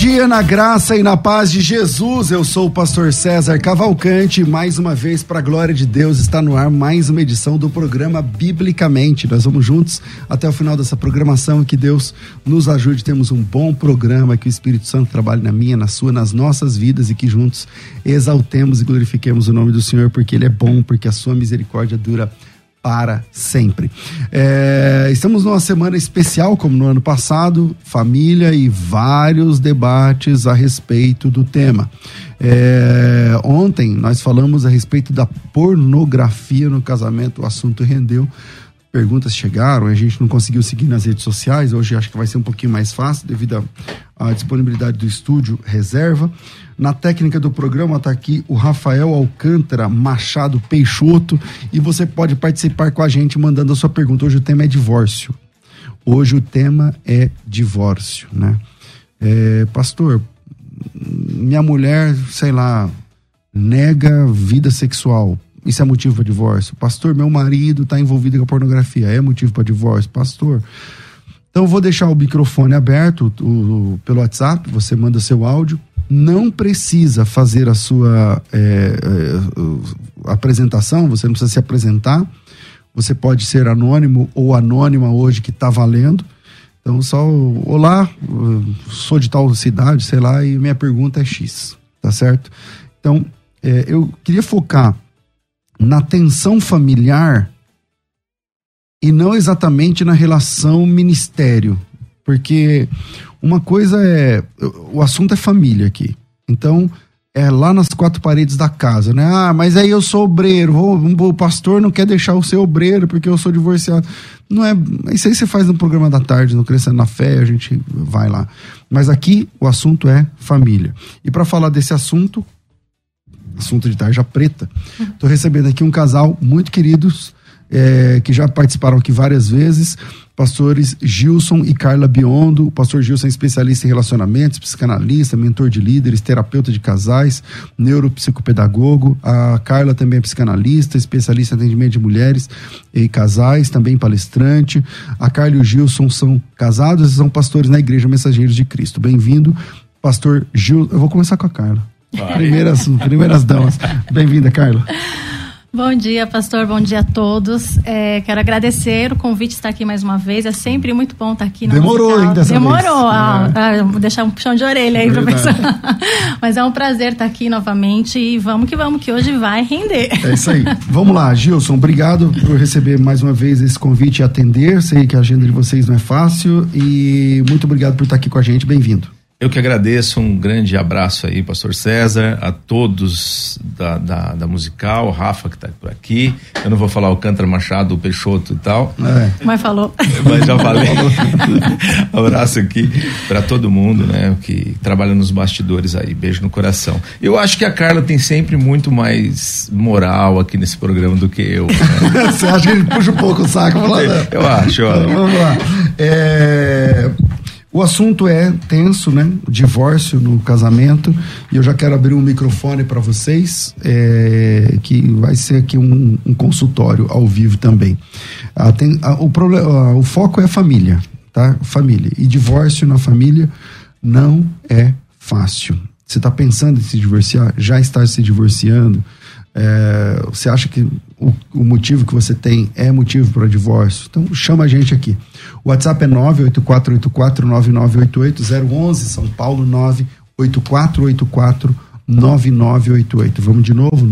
Dia na graça e na paz de Jesus. Eu sou o pastor César Cavalcante. Mais uma vez, para a glória de Deus, está no ar mais uma edição do programa Biblicamente. Nós vamos juntos até o final dessa programação. Que Deus nos ajude. Temos um bom programa. Que o Espírito Santo trabalhe na minha, na sua, nas nossas vidas e que juntos exaltemos e glorifiquemos o nome do Senhor, porque Ele é bom, porque a sua misericórdia dura para sempre. É, estamos numa semana especial, como no ano passado, família e vários debates a respeito do tema. É, ontem nós falamos a respeito da pornografia no casamento, o assunto rendeu. Perguntas chegaram, a gente não conseguiu seguir nas redes sociais. Hoje acho que vai ser um pouquinho mais fácil devido à disponibilidade do estúdio reserva. Na técnica do programa está aqui o Rafael Alcântara Machado Peixoto e você pode participar com a gente mandando a sua pergunta. Hoje o tema é divórcio. Hoje o tema é divórcio, né? É, pastor, minha mulher, sei lá, nega vida sexual. Isso é motivo para divórcio. Pastor, meu marido está envolvido com a pornografia. É motivo para divórcio. Pastor. Então, vou deixar o microfone aberto o, o, pelo WhatsApp. Você manda seu áudio não precisa fazer a sua é, é, apresentação, você não precisa se apresentar. Você pode ser anônimo ou anônima hoje que está valendo. Então, só, olá, sou de tal cidade, sei lá, e minha pergunta é X, tá certo? Então, é, eu queria focar na tensão familiar e não exatamente na relação ministério, porque uma coisa é. O assunto é família aqui. Então, é lá nas quatro paredes da casa, né? Ah, mas aí eu sou obreiro, o, o pastor não quer deixar o ser obreiro porque eu sou divorciado. Não é. Isso aí você faz no programa da tarde, no Crescendo na Fé, a gente vai lá. Mas aqui o assunto é família. E para falar desse assunto, assunto de tarja preta, estou recebendo aqui um casal muito queridos é, que já participaram aqui várias vezes, pastores Gilson e Carla Biondo. O pastor Gilson é especialista em relacionamentos, psicanalista, mentor de líderes, terapeuta de casais, neuropsicopedagogo. A Carla também é psicanalista, especialista em atendimento de mulheres e casais, também palestrante. A Carla e o Gilson são casados e são pastores na Igreja Mensageiros de Cristo. Bem-vindo, pastor Gilson. Eu vou começar com a Carla. Primeiras, primeiras damas. Bem-vinda, Carla. Bom dia, pastor. Bom dia a todos. É, quero agradecer o convite de estar aqui mais uma vez. É sempre muito bom estar aqui. Demorou ainda dessa Demorou. Ah, é. ah, vou deixar um puxão de orelha aí, professor. Mas é um prazer estar aqui novamente e vamos que vamos, que hoje vai render. É isso aí. vamos lá, Gilson. Obrigado por receber mais uma vez esse convite e atender. Sei que a agenda de vocês não é fácil e muito obrigado por estar aqui com a gente. Bem-vindo. Eu que agradeço, um grande abraço aí, pastor César, a todos da, da, da musical, o Rafa que está por aqui. Eu não vou falar o Cantra Machado, o Peixoto e tal. É. Mas falou. Mas já falei. abraço aqui para todo mundo, né, que trabalha nos bastidores aí. Beijo no coração. Eu acho que a Carla tem sempre muito mais moral aqui nesse programa do que eu. Né? Você acha que ele puxa um pouco o saco? Eu acho, olha. Vamos lá. É... O assunto é tenso, né? Divórcio no casamento. E eu já quero abrir um microfone para vocês, é, que vai ser aqui um, um consultório ao vivo também. Ah, tem, ah, o, problema, ah, o foco é família, tá? Família. E divórcio na família não é fácil. Você está pensando em se divorciar? Já está se divorciando? É, você acha que o, o, motivo que você tem é motivo para divórcio? Então chama a gente aqui. O WhatsApp é 984849988 011 São Paulo 984849988. Vamos de novo,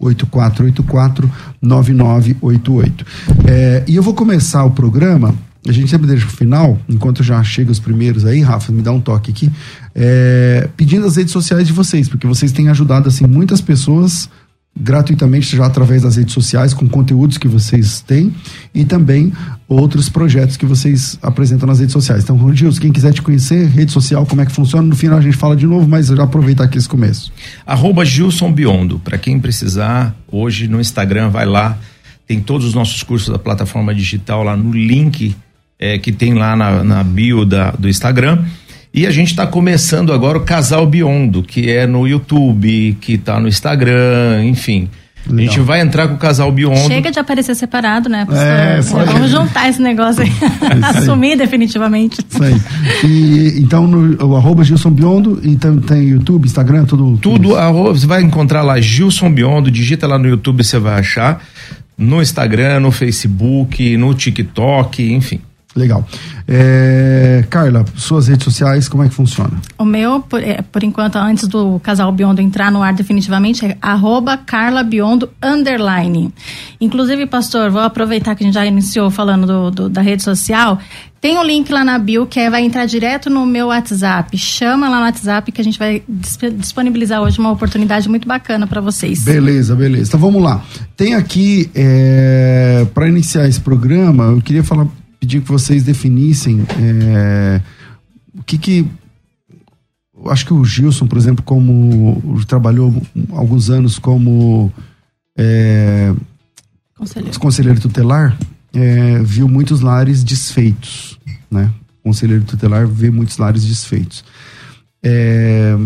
984849988. É, e eu vou começar o programa a gente sempre deixa o final, enquanto já chega os primeiros aí, Rafa, me dá um toque aqui, é, pedindo as redes sociais de vocês, porque vocês têm ajudado assim muitas pessoas gratuitamente já através das redes sociais com conteúdos que vocês têm e também outros projetos que vocês apresentam nas redes sociais. Então, Gilson, quem quiser te conhecer, rede social, como é que funciona, no final a gente fala de novo, mas já aproveitar aqui esse começo. Arroba Gilson Biondo, para quem precisar, hoje no Instagram, vai lá, tem todos os nossos cursos da plataforma digital lá no link é, que tem lá na, na bio da, do Instagram. E a gente está começando agora o Casal Biondo, que é no YouTube, que está no Instagram, enfim. Legal. A gente vai entrar com o casal Biondo. Chega de aparecer separado, né? É, Vamos juntar esse negócio aí. É Assumir definitivamente. Isso aí. E, então, no, o arroba Gilson Biondo, então tem YouTube, Instagram, tudo. Tudo, arroba, você vai encontrar lá Gilson Biondo, digita lá no YouTube, você vai achar. No Instagram, no Facebook, no TikTok, enfim. Legal. É, Carla, suas redes sociais, como é que funciona? O meu, por, é, por enquanto, antes do casal Biondo entrar no ar definitivamente, é arroba Carla Biondo underline. Inclusive, pastor, vou aproveitar que a gente já iniciou falando do, do, da rede social. Tem um link lá na bio que é, vai entrar direto no meu WhatsApp. Chama lá no WhatsApp que a gente vai disponibilizar hoje uma oportunidade muito bacana para vocês. Beleza, beleza. Então vamos lá. Tem aqui, é, para iniciar esse programa, eu queria falar pedir que vocês definissem é, o que que acho que o Gilson, por exemplo, como trabalhou alguns anos como é, conselheiro. conselheiro tutelar, é, viu muitos lares desfeitos, né? Conselheiro tutelar vê muitos lares desfeitos. É,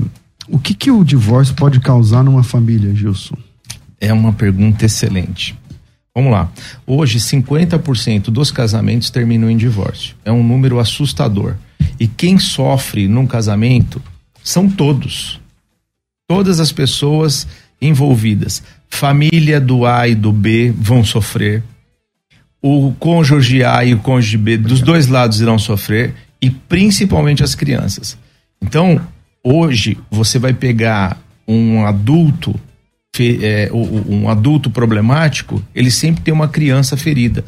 o que que o divórcio pode causar numa família, Gilson? É uma pergunta excelente. Vamos lá. Hoje, 50% dos casamentos terminam em divórcio. É um número assustador. E quem sofre num casamento são todos. Todas as pessoas envolvidas. Família do A e do B vão sofrer. O cônjuge A e o cônjuge B, dos dois lados, irão sofrer. E principalmente as crianças. Então, hoje, você vai pegar um adulto é, um adulto problemático, ele sempre tem uma criança ferida,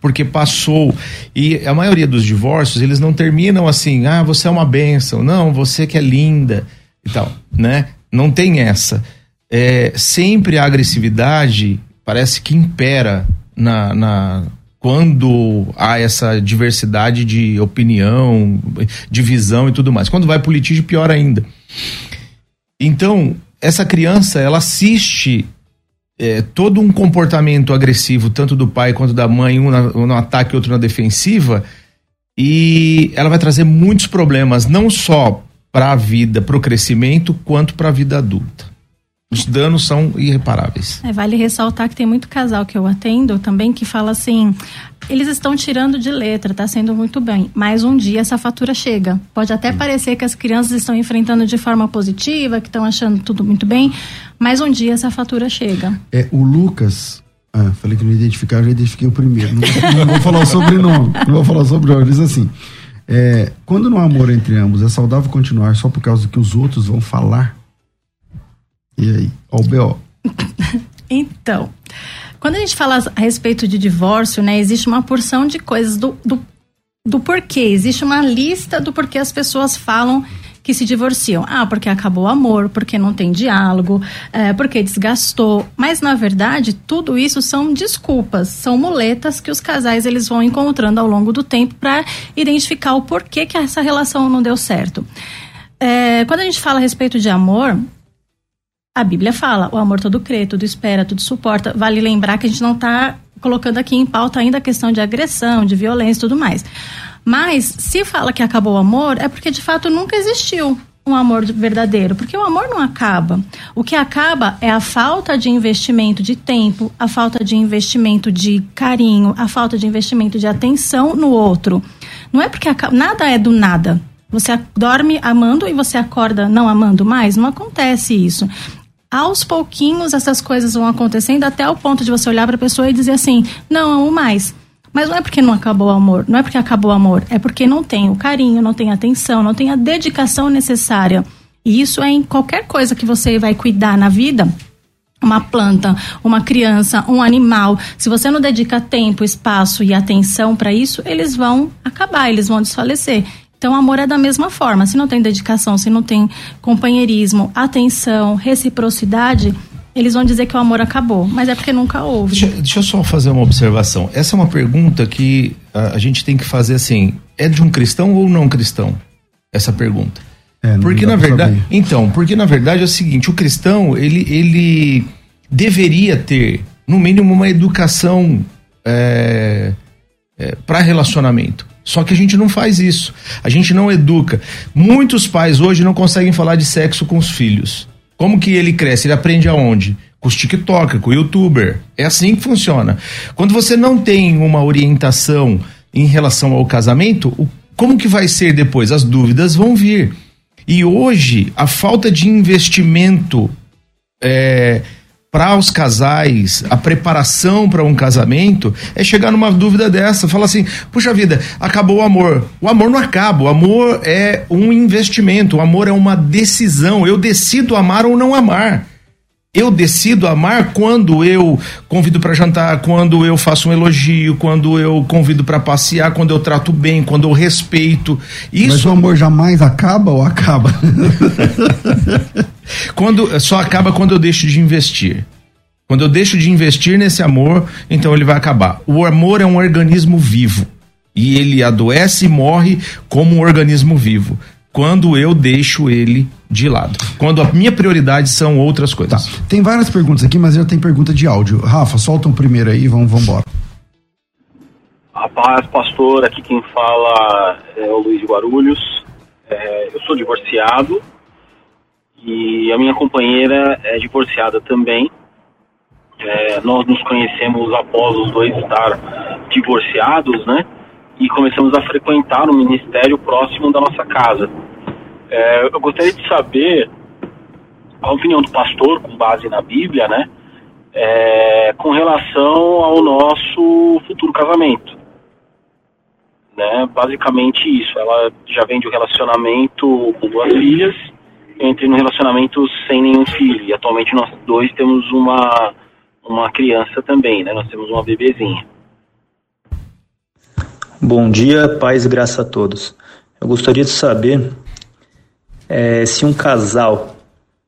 porque passou e a maioria dos divórcios eles não terminam assim, ah, você é uma benção, não, você que é linda e tal, né? Não tem essa. É, sempre a agressividade parece que impera na, na quando há essa diversidade de opinião, de visão e tudo mais. Quando vai pro litígio, pior ainda. Então, essa criança ela assiste é, todo um comportamento agressivo, tanto do pai quanto da mãe, um, na, um no ataque, outro na defensiva, e ela vai trazer muitos problemas, não só para a vida, para o crescimento, quanto para a vida adulta os danos são irreparáveis. É, vale ressaltar que tem muito casal que eu atendo também que fala assim: eles estão tirando de letra, está sendo muito bem, mas um dia essa fatura chega. Pode até hum. parecer que as crianças estão enfrentando de forma positiva, que estão achando tudo muito bem, mas um dia essa fatura chega. É, o Lucas. Ah, falei que não identificar, já identifiquei o primeiro. Não, não vou falar o sobrenome. Não vou falar o sobrenome. Diz assim: é, quando no amor entre ambos é saudável continuar só por causa do que os outros vão falar e aí? Ó o BO. então, quando a gente fala a respeito de divórcio, né, existe uma porção de coisas do, do, do porquê. Existe uma lista do porquê as pessoas falam que se divorciam. Ah, porque acabou o amor, porque não tem diálogo, é, porque desgastou. Mas na verdade, tudo isso são desculpas, são muletas que os casais eles vão encontrando ao longo do tempo para identificar o porquê que essa relação não deu certo. É, quando a gente fala a respeito de amor, a Bíblia fala, o amor todo crê, tudo espera, tudo suporta. Vale lembrar que a gente não está colocando aqui em pauta ainda a questão de agressão, de violência e tudo mais. Mas se fala que acabou o amor, é porque de fato nunca existiu um amor verdadeiro, porque o amor não acaba. O que acaba é a falta de investimento de tempo, a falta de investimento de carinho, a falta de investimento de atenção no outro. Não é porque acaba, nada é do nada. Você dorme amando e você acorda não amando mais? Não acontece isso aos pouquinhos essas coisas vão acontecendo até o ponto de você olhar para a pessoa e dizer assim: não amo mais. Mas não é porque não acabou o amor, não é porque acabou o amor, é porque não tem o carinho, não tem a atenção, não tem a dedicação necessária. E isso é em qualquer coisa que você vai cuidar na vida, uma planta, uma criança, um animal, se você não dedica tempo, espaço e atenção para isso, eles vão acabar, eles vão desfalecer. Então, o amor é da mesma forma. Se não tem dedicação, se não tem companheirismo, atenção, reciprocidade, eles vão dizer que o amor acabou, mas é porque nunca houve. Deixa, deixa eu só fazer uma observação. Essa é uma pergunta que a, a, gente tem que fazer assim: é de um cristão ou não cristão? Essa pergunta. É, porque na verdade, saber. então, porque na verdade é o seguinte: o cristão ele, ele deveria ter, no mínimo, uma educação é, é, para relacionamento. Só que a gente não faz isso. A gente não educa. Muitos pais hoje não conseguem falar de sexo com os filhos. Como que ele cresce? Ele aprende aonde? Com os TikTok, com o YouTuber. É assim que funciona. Quando você não tem uma orientação em relação ao casamento, como que vai ser depois? As dúvidas vão vir. E hoje, a falta de investimento é, para os casais, a preparação para um casamento é chegar numa dúvida dessa, falar assim: puxa vida, acabou o amor. O amor não acaba, o amor é um investimento, o amor é uma decisão. Eu decido amar ou não amar. Eu decido amar quando eu convido para jantar, quando eu faço um elogio, quando eu convido para passear, quando eu trato bem, quando eu respeito. Isso... Mas o amor jamais acaba ou acaba? quando só acaba quando eu deixo de investir. Quando eu deixo de investir nesse amor, então ele vai acabar. O amor é um organismo vivo e ele adoece e morre como um organismo vivo quando eu deixo ele de lado. Quando a minha prioridade são outras coisas. Tá. Tem várias perguntas aqui, mas já tem pergunta de áudio. Rafa, solta um primeiro aí, vamos, vamos embora. Rapaz, pastor, aqui quem fala é o Luiz de Guarulhos. É, eu sou divorciado e a minha companheira é divorciada também. É, nós nos conhecemos após os dois estar divorciados, né? E começamos a frequentar um ministério próximo da nossa casa. É, eu gostaria de saber a opinião do pastor, com base na Bíblia, né, é, com relação ao nosso futuro casamento. Né, basicamente isso. Ela já vem de um relacionamento com duas filhas, entre no relacionamento sem nenhum filho. E atualmente nós dois temos uma, uma criança também, né? Nós temos uma bebezinha. Bom dia, paz e graça a todos. Eu gostaria de saber é, se um casal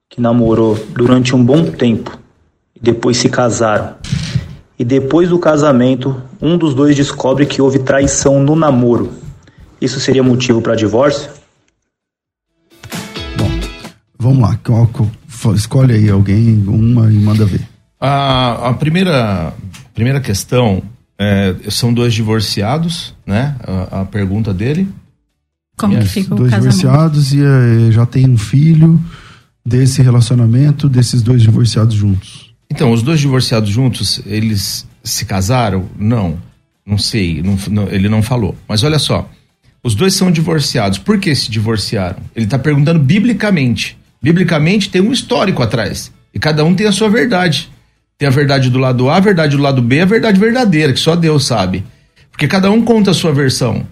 que namorou durante um bom tempo e depois se casaram, e depois do casamento um dos dois descobre que houve traição no namoro, isso seria motivo para divórcio? Bom, vamos lá, escolhe aí alguém, uma e manda ver. A, a primeira, primeira questão é, são dois divorciados, né? A, a pergunta dele. Como yes. que fica o Dois casamento? divorciados e é, já tem um filho desse relacionamento, desses dois divorciados juntos. Então, os dois divorciados juntos, eles se casaram? Não. Não sei, não, não, ele não falou. Mas olha só, os dois são divorciados. Por que se divorciaram? Ele está perguntando biblicamente. Biblicamente tem um histórico atrás. E cada um tem a sua verdade. Tem a verdade do lado A, a verdade do lado B, a verdade verdadeira, que só Deus sabe. Porque cada um conta a sua versão.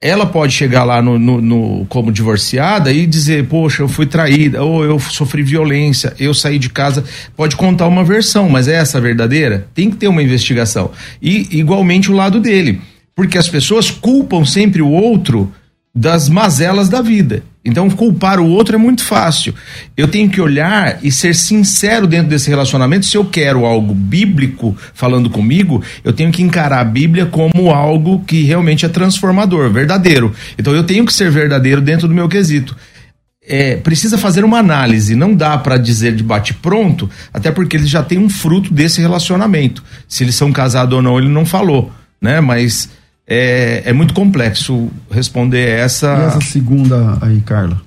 Ela pode chegar lá no, no, no, como divorciada e dizer, poxa, eu fui traída, ou eu sofri violência, eu saí de casa. Pode contar uma versão, mas é essa a verdadeira? Tem que ter uma investigação. E igualmente o lado dele. Porque as pessoas culpam sempre o outro das mazelas da vida. Então, culpar o outro é muito fácil. Eu tenho que olhar e ser sincero dentro desse relacionamento. Se eu quero algo bíblico falando comigo, eu tenho que encarar a Bíblia como algo que realmente é transformador, verdadeiro. Então, eu tenho que ser verdadeiro dentro do meu quesito. É, precisa fazer uma análise, não dá para dizer de bate pronto, até porque eles já têm um fruto desse relacionamento. Se eles são casados ou não, ele não falou, né? Mas é, é muito complexo responder essa. E essa segunda aí, Carla?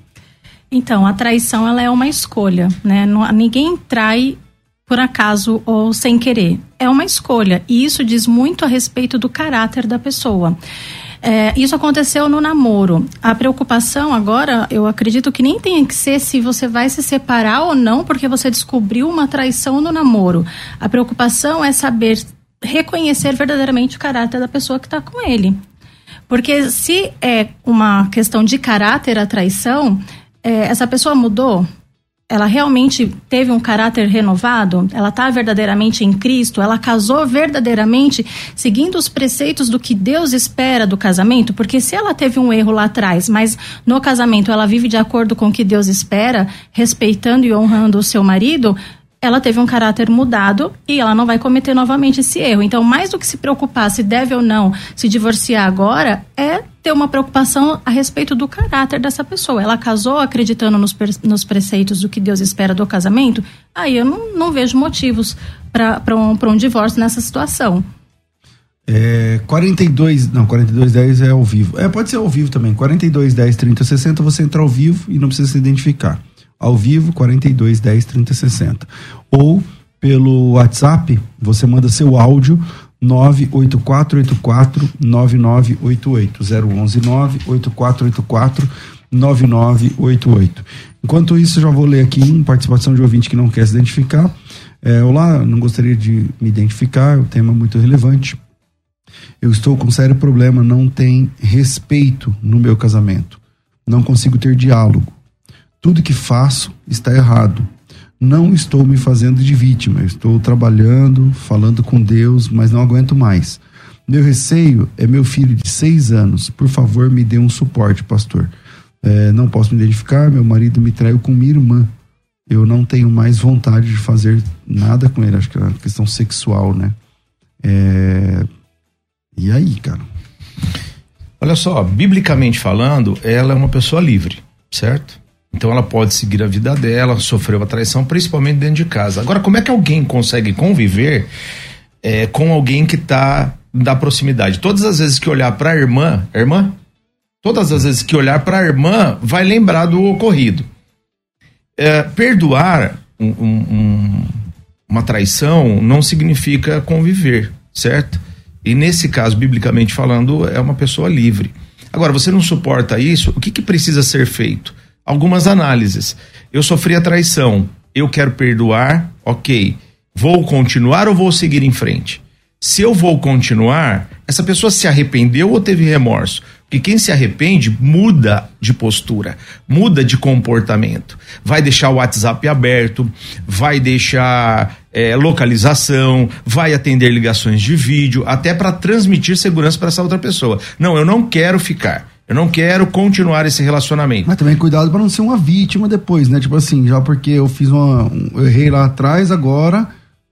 Então, a traição ela é uma escolha, né? Ninguém trai por acaso ou sem querer. É uma escolha. E isso diz muito a respeito do caráter da pessoa. É, isso aconteceu no namoro. A preocupação agora, eu acredito que nem tem que ser se você vai se separar ou não, porque você descobriu uma traição no namoro. A preocupação é saber reconhecer verdadeiramente o caráter da pessoa que está com ele. Porque se é uma questão de caráter a traição, é, essa pessoa mudou, ela realmente teve um caráter renovado? Ela está verdadeiramente em Cristo? Ela casou verdadeiramente seguindo os preceitos do que Deus espera do casamento? Porque se ela teve um erro lá atrás, mas no casamento ela vive de acordo com o que Deus espera, respeitando e honrando o seu marido, ela teve um caráter mudado e ela não vai cometer novamente esse erro. Então, mais do que se preocupar se deve ou não se divorciar agora, é ter uma preocupação a respeito do caráter dessa pessoa. Ela casou acreditando nos, nos preceitos do que Deus espera do casamento, aí eu não, não vejo motivos para um, um divórcio nessa situação. É, 42, não, 4210 é ao vivo. É, pode ser ao vivo também. 4210 30 60, você entra ao vivo e não precisa se identificar ao vivo 42 10 30 60. Ou pelo WhatsApp, você manda seu áudio 98484 9988 011 98484 9988. Enquanto isso, já vou ler aqui uma participação de ouvinte que não quer se identificar. É, Olá, não gostaria de me identificar, o tema é muito relevante. Eu estou com sério problema, não tem respeito no meu casamento. Não consigo ter diálogo. Tudo que faço está errado. Não estou me fazendo de vítima, estou trabalhando, falando com Deus, mas não aguento mais. Meu receio é meu filho de seis anos. Por favor, me dê um suporte, pastor. É, não posso me identificar, meu marido me traiu com minha irmã. Eu não tenho mais vontade de fazer nada com ele. Acho que é uma questão sexual, né? É... E aí, cara? Olha só, biblicamente falando, ela é uma pessoa livre, certo? Então ela pode seguir a vida dela, sofreu a traição, principalmente dentro de casa. Agora, como é que alguém consegue conviver é, com alguém que está da proximidade? Todas as vezes que olhar para a irmã, irmã? Todas as vezes que olhar para a irmã, vai lembrar do ocorrido. É, perdoar um, um, uma traição não significa conviver, certo? E nesse caso, biblicamente falando, é uma pessoa livre. Agora, você não suporta isso, o que, que precisa ser feito? Algumas análises. Eu sofri a traição, eu quero perdoar, ok. Vou continuar ou vou seguir em frente? Se eu vou continuar, essa pessoa se arrependeu ou teve remorso? Porque quem se arrepende muda de postura, muda de comportamento. Vai deixar o WhatsApp aberto, vai deixar é, localização, vai atender ligações de vídeo, até para transmitir segurança para essa outra pessoa. Não, eu não quero ficar. Eu não quero continuar esse relacionamento. Mas também cuidado para não ser uma vítima depois, né? Tipo assim, já porque eu fiz uma. Eu errei lá atrás, agora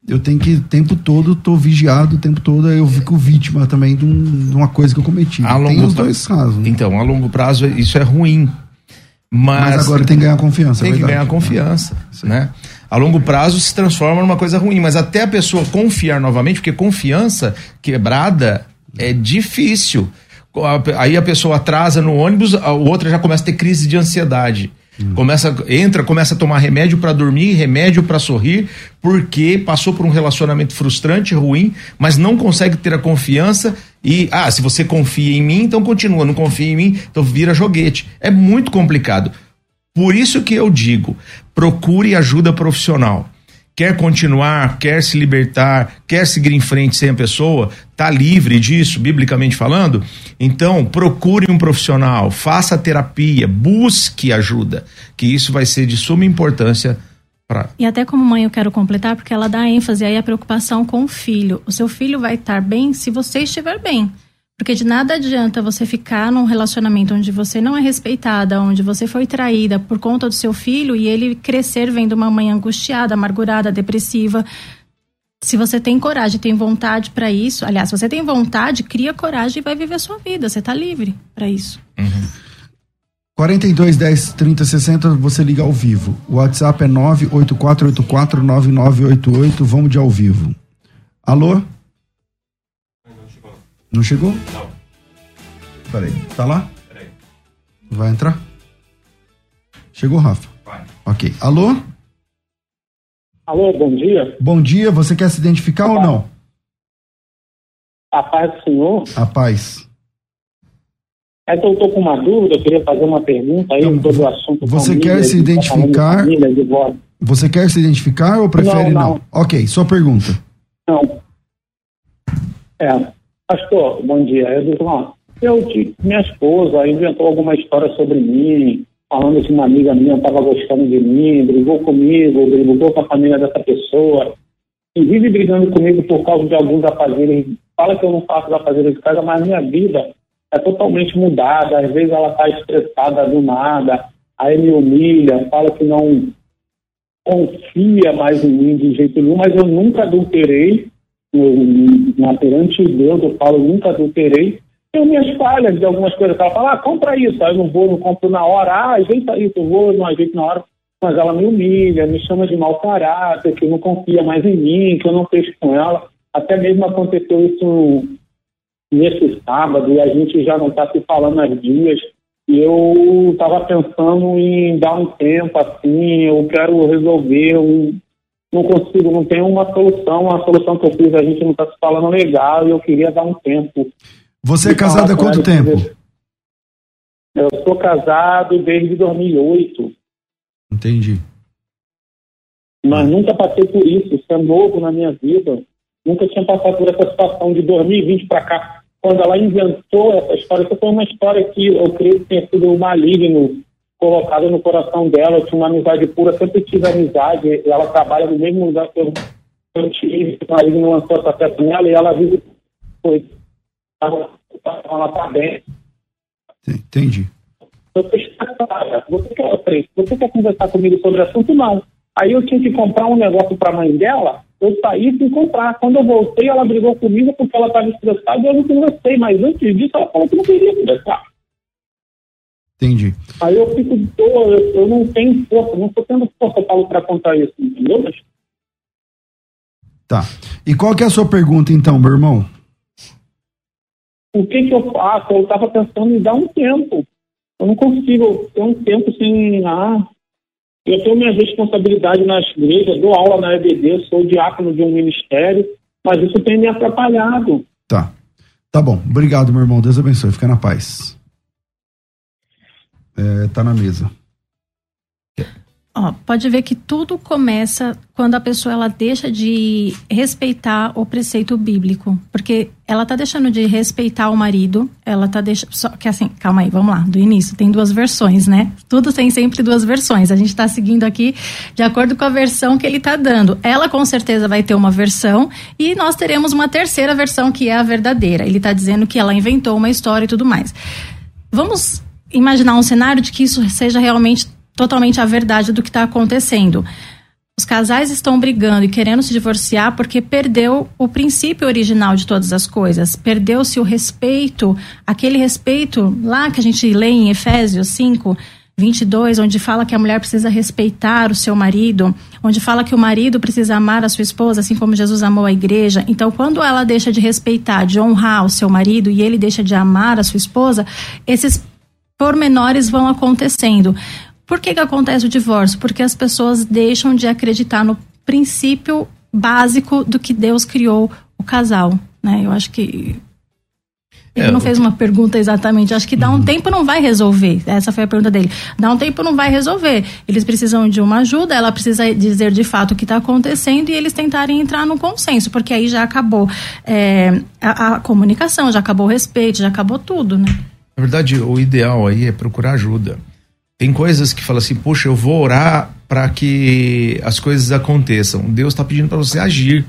eu tenho que, o tempo todo, tô vigiado, o tempo todo eu fico vítima também de, um, de uma coisa que eu cometi. A tem os dois casos. Né? Então, a longo prazo isso é ruim. Mas, mas agora tem que ganhar confiança. Tem é que ganhar confiança, né? A longo prazo se transforma numa coisa ruim, mas até a pessoa confiar novamente, porque confiança quebrada é difícil aí a pessoa atrasa no ônibus, a outra já começa a ter crise de ansiedade. Hum. Começa, entra, começa a tomar remédio para dormir, remédio para sorrir, porque passou por um relacionamento frustrante, ruim, mas não consegue ter a confiança e, ah, se você confia em mim, então continua, não confia em mim, então vira joguete. É muito complicado. Por isso que eu digo, procure ajuda profissional quer continuar, quer se libertar, quer seguir em frente sem a pessoa, está livre disso, biblicamente falando, então procure um profissional, faça terapia, busque ajuda, que isso vai ser de suma importância Pra... E até como mãe eu quero completar, porque ela dá ênfase aí à preocupação com o filho. O seu filho vai estar bem se você estiver bem. Porque de nada adianta você ficar num relacionamento onde você não é respeitada, onde você foi traída por conta do seu filho e ele crescer vendo uma mãe angustiada, amargurada, depressiva. Se você tem coragem, tem vontade para isso, aliás, se você tem vontade, cria coragem e vai viver a sua vida. Você está livre para isso. Uhum. 42 10 30 60, você liga ao vivo. O WhatsApp é 98484 9988. Vamos de ao vivo. Alô? Não chegou? Não. Peraí, tá lá? Peraí. Vai entrar? Chegou, Rafa? Vai. Ok. Alô? Alô, bom dia. Bom dia, você quer se identificar ou não? A paz do senhor. A paz. É que eu estou com uma dúvida, eu queria fazer uma pergunta aí então, sobre o assunto. Você família, quer se identificar? Família, você quer se identificar ou prefere não, não? não? Ok, sua pergunta. Não. É, Pastor, bom dia. Eu, minha esposa inventou alguma história sobre mim, falando que uma amiga minha estava gostando de mim, brigou comigo, brigou com a família dessa pessoa, e vive brigando comigo por causa de alguns afazeres. Fala que eu não faço afazeres de casa, mas minha vida é totalmente mudada. Às vezes ela está estressada do nada, aí me humilha, fala que não confia mais em mim de jeito nenhum, mas eu nunca adulterei. Perante Deus, eu falo, nunca adulterei. Tenho minhas falhas de algumas coisas. Ela fala, ah, compra isso. Aí eu não vou, não compro na hora. Ah, ajeita isso, eu vou, não ajeito na hora. Mas ela me humilha, me chama de mau caráter, que não confia mais em mim, que eu não fecho com ela. Até mesmo aconteceu isso nesse sábado e a gente já não está se falando há dias. E eu estava pensando em dar um tempo assim, eu quero resolver, eu não consigo, não tenho uma solução, a solução que eu fiz, a gente não está se falando legal e eu queria dar um tempo. Você é casado há quanto tempo? Eu sou casado desde 2008. Entendi. Mas nunca passei por isso, isso é novo na minha vida. Nunca tinha passado por essa situação de 2020 para cá quando ela inventou essa história, essa foi uma história que eu creio que tenha sido maligno colocado no coração dela. Eu tinha uma amizade pura, sempre tive amizade. Ela trabalha no mesmo lugar que eu, eu tive. O maligno lançou essa peça nela e ela vive. Foi. Ela está bem. Entendi. Você, você quer, você quer conversar comigo sobre o assunto? Não. Aí eu tinha que comprar um negócio para a mãe dela eu saí sem comprar. Quando eu voltei, ela brigou comigo porque ela estava estressada e eu não conversei, mas antes disso ela falou que não queria conversar. Entendi. Aí eu fico, eu, eu não tenho força, não estou tendo força, para contar isso, entendeu? Tá. E qual que é a sua pergunta, então, meu irmão? O que que eu faço? Eu estava pensando em dar um tempo. Eu não consigo ter um tempo sem, ah, eu tenho minha responsabilidade nas igrejas, dou aula na EBD, sou diácono de um ministério, mas isso tem me atrapalhado. Tá. Tá bom. Obrigado, meu irmão. Deus abençoe. Fica na paz. É, tá na mesa. Pode ver que tudo começa quando a pessoa ela deixa de respeitar o preceito bíblico, porque ela tá deixando de respeitar o marido, ela tá deixando só que assim, calma aí, vamos lá, do início, tem duas versões, né? Tudo tem sempre duas versões. A gente está seguindo aqui de acordo com a versão que ele tá dando. Ela com certeza vai ter uma versão e nós teremos uma terceira versão que é a verdadeira. Ele tá dizendo que ela inventou uma história e tudo mais. Vamos imaginar um cenário de que isso seja realmente totalmente a verdade do que está acontecendo. Os casais estão brigando e querendo se divorciar porque perdeu o princípio original de todas as coisas. Perdeu-se o respeito, aquele respeito lá que a gente lê em Efésios 5, 22, onde fala que a mulher precisa respeitar o seu marido, onde fala que o marido precisa amar a sua esposa, assim como Jesus amou a igreja. Então, quando ela deixa de respeitar, de honrar o seu marido e ele deixa de amar a sua esposa, esses pormenores vão acontecendo. Por que, que acontece o divórcio? Porque as pessoas deixam de acreditar no princípio básico do que Deus criou o casal, né? Eu acho que ele é, não fez uma pergunta exatamente. Acho que dá um uhum. tempo não vai resolver. Essa foi a pergunta dele. Dá um tempo não vai resolver. Eles precisam de uma ajuda, ela precisa dizer de fato o que está acontecendo e eles tentarem entrar no consenso, porque aí já acabou é, a, a, comunicação, já acabou o respeito, já acabou tudo, né? Na verdade, o ideal aí é procurar ajuda. Tem coisas que fala assim, poxa, eu vou orar para que as coisas aconteçam. Deus está pedindo para você agir,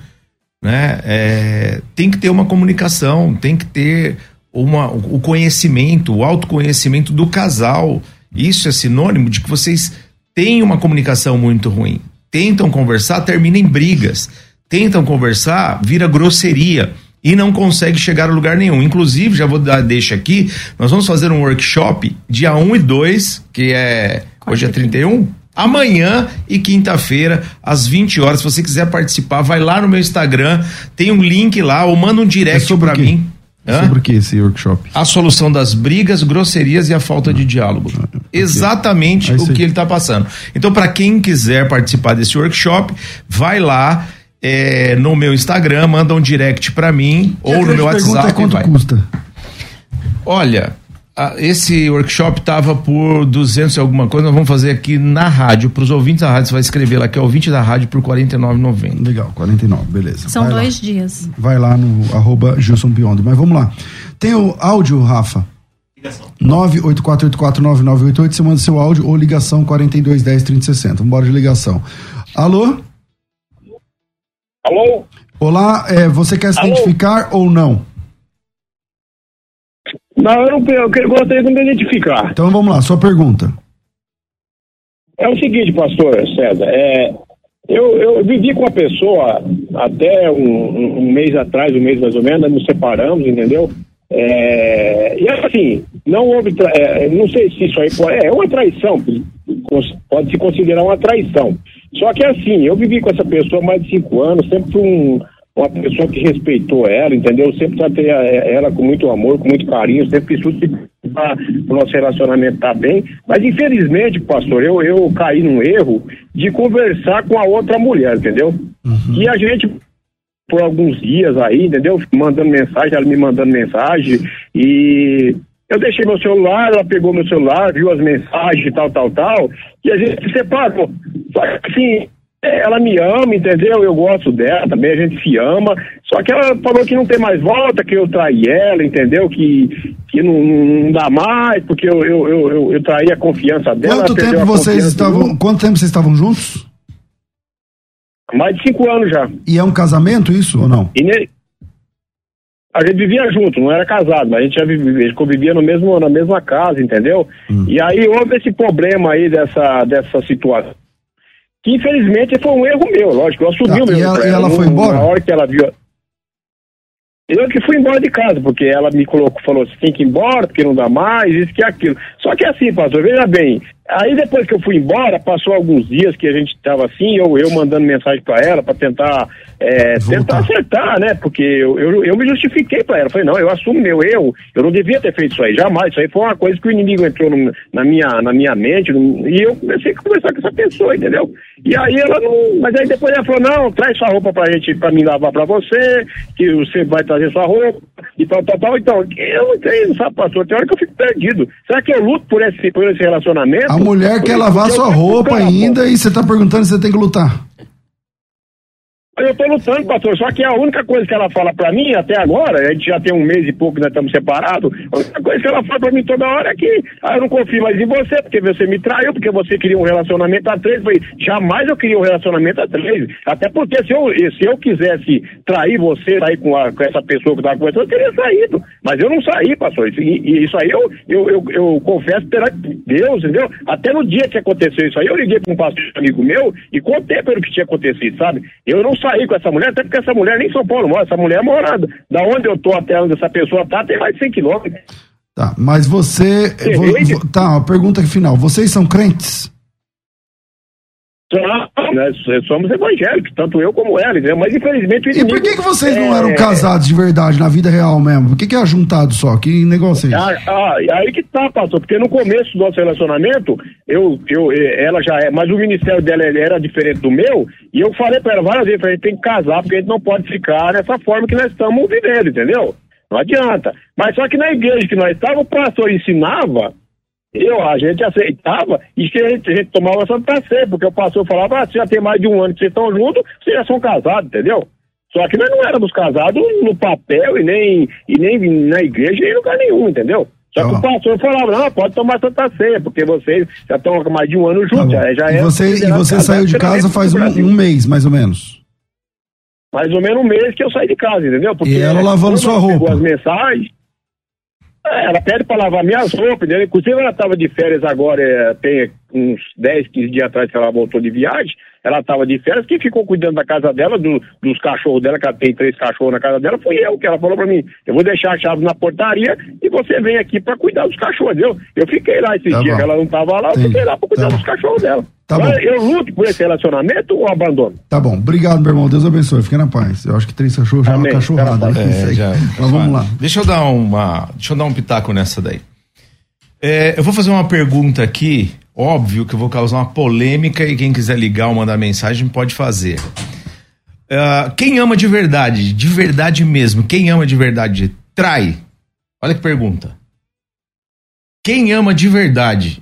né? É, tem que ter uma comunicação, tem que ter uma, o conhecimento, o autoconhecimento do casal. Isso é sinônimo de que vocês têm uma comunicação muito ruim. Tentam conversar, termina em brigas. Tentam conversar, vira grosseria e não consegue chegar a lugar nenhum. Inclusive, já vou dar deixa aqui, nós vamos fazer um workshop dia 1 e 2, que é hoje é 31, amanhã e quinta-feira, às 20 horas. Se você quiser participar, vai lá no meu Instagram, tem um link lá, ou manda um direct é para mim. Hã? Sobre o que esse workshop? A solução das brigas, grosserias e a falta de diálogo. Ah, okay. Exatamente é o que ele está passando. Então, para quem quiser participar desse workshop, vai lá é, no meu Instagram, manda um direct para mim e ou no meu WhatsApp. Quanto vai. custa? Olha, a, esse workshop tava por 200 e alguma coisa, nós vamos fazer aqui na rádio, para os ouvintes da rádio, você vai escrever lá que é ouvinte da rádio por 49,90. Legal, 49, beleza. São vai dois lá. dias. Vai lá no arroba Gilson Biondo, mas vamos lá. Tem o áudio, Rafa? 984849988, você manda seu áudio ou ligação 4210-3060. Vambora de ligação. Alô? Alô? Olá, é, você quer se Alô? identificar ou não? Não, eu, não, eu que- gostaria de me identificar. Então vamos lá, sua pergunta. É o seguinte, pastor César, é, eu, eu vivi com uma pessoa até um, um- um mês atrás, um mês mais ou menos, nós nos separamos, entendeu? É, e assim, não houve, é, não sei se isso aí pode, é uma traição, pode se considerar uma traição. Só que assim, eu vivi com essa pessoa mais de cinco anos, sempre fui um, uma pessoa que respeitou ela, entendeu? Sempre tratei a- ela com muito amor, com muito carinho, sempre fiz tudo para o nosso relacionamento estar bem. Mas infelizmente, pastor, eu, eu caí num erro de conversar com a outra mulher, entendeu? E a gente, por alguns dias aí, entendeu? Mandando mensagem, ela me mandando mensagem e. Eu deixei meu celular, ela pegou meu celular, viu as mensagens e tal, tal, tal, e a gente se separou. Só que assim, é, ela me ama, entendeu? Eu gosto dela também, a gente se ama. Só que ela falou que não tem mais volta, que eu traí ela, entendeu? Que, que não, não dá mais, porque eu, eu, eu, eu, traí a confiança dela. Quanto tempo vocês estavam. Quanto tempo vocês estavam juntos? Mais de cinco anos já. E é um casamento isso ou não? Ne- A gente vivia junto, não era casado, mas a gente já vivia, convivia no mesmo, na mesma casa, entendeu? E aí houve esse problema aí dessa, dessa situação. Que infelizmente foi um erro meu, lógico, eu assumi Tá, o meu e ela- e ela foi embora? Na hora que ela viu. Eu que fui embora de casa, porque ela me colocou, falou, você tem que ir embora, porque não dá mais, isso que aquilo. Só que assim, pastor, veja bem, aí depois que eu fui embora, passou alguns dias que a gente estava assim, eu, eu mandando mensagem para ela, para tentar, é, tentar acertar, né? Porque eu, eu, eu me justifiquei para ela. Falei, não, eu assumo meu erro, eu não devia ter feito isso aí, jamais. Isso aí foi uma coisa que o inimigo entrou no- na, minha, na minha mente, no- e eu comecei a conversar com essa pessoa, entendeu? E aí ela não. Mas aí depois ela falou, não, traz sua roupa pra gente, pra mim lavar pra você, que você vai trazer sua roupa, e tal, tal, tal. Então, eu não tenho, sabe, pastor? Tem hora que eu fico perdido. Será que eu luto por esse, por esse relacionamento? A mulher quer lavar sua roupa ainda e você tá perguntando se você tem que lutar. Eu tô lutando, pastor, só que a única coisa que ela fala pra mim até agora, a gente já tem um mês e pouco nós estamos separados, a única coisa que ela fala pra mim toda hora é que ah, eu não confio mais em você, porque você me traiu, porque você queria um relacionamento a três. Eu falei, jamais eu queria um relacionamento a três. Até porque se eu, se eu quisesse trair você, sair com, a- com essa pessoa que estava conversando, eu teria saído. Mas eu não saí, pastor. Isso- E, isso aí eu, eu, eu, eu confesso perante Deus, entendeu? Até no dia que aconteceu isso aí, eu liguei para um pastor amigo meu e contei para ele o que tinha acontecido, sabe? Eu não saí com essa mulher, até porque essa mulher nem em São Paulo mora, essa mulher mora da onde eu tô até onde essa pessoa tá, tem mais de 100 quilômetros. Tá, mas você. Tá, a pergunta final. Vocês são crentes? Nós somos evangélicos, tanto eu como ela, entendeu? mas infelizmente o E por que, que vocês não é, eram casados de verdade na vida real mesmo? Por que, que é ajuntado só? Que negócio é esse? Ah, ah, aí que tá, pastor, porque no começo do nosso relacionamento, eu, eu, eh, ela já é, mas o ministério dela era diferente do meu, e eu falei pra ela várias vezes, a gente tem que casar, porque a gente não pode ficar nessa forma que nós estamos vivendo, entendeu? Não adianta. Mas só que na igreja que nós estávamos, o pastor ensinava, eu, a gente aceitava, e que a gente, a gente tomava essa pra porque o pastor falava, ah, você já tem mais de um ano que vocês estão juntos, vocês já são casados, entendeu? Só que nós não éramos casados no papel e nem, e nem na igreja nem em lugar nenhum, entendeu? Só que o pastor falava, não, pode tomar Santa Ceia, porque vocês já estão há mais de um ano juntos, já, já Tá e é você, e você saiu de casa faz um, um mês, mais ou menos. Mais ou menos um mês que eu saí de casa, entendeu? E ela lavando sua roupa. as mensagens. Ela pede pra lavar minhas roupas, entendeu? Inclusive ela tava de férias agora, é, tem uns 10, 15 dias atrás que ela voltou de viagem. Ela tava de férias, quem ficou cuidando da casa dela, do- dos cachorros dela, que ela tem três cachorros na casa dela, foi eu, que ela falou pra mim, eu vou deixar a chave na portaria e você vem aqui pra cuidar dos cachorros, entendeu? Eu fiquei lá esse Tá dia bom. que ela não tava lá, eu Entendi. fiquei lá pra cuidar Tá dos bom. cachorros dela. Tá bom. eu luto por esse relacionamento ou abandono? Tá bom, obrigado, meu irmão. Deus abençoe. Fica na paz. Eu acho que três cachorros já é uma cachorrada. Na né? paz. Isso aí. já- Mas vamos lá. Deixa eu dar uma, deixa eu dar um pitaco nessa daí. É, eu vou fazer uma pergunta aqui, óbvio que eu vou causar uma polêmica e quem quiser ligar ou mandar mensagem pode fazer. Ah, quem ama de verdade, de verdade mesmo, quem ama de verdade trai? Olha que pergunta. Quem ama de verdade,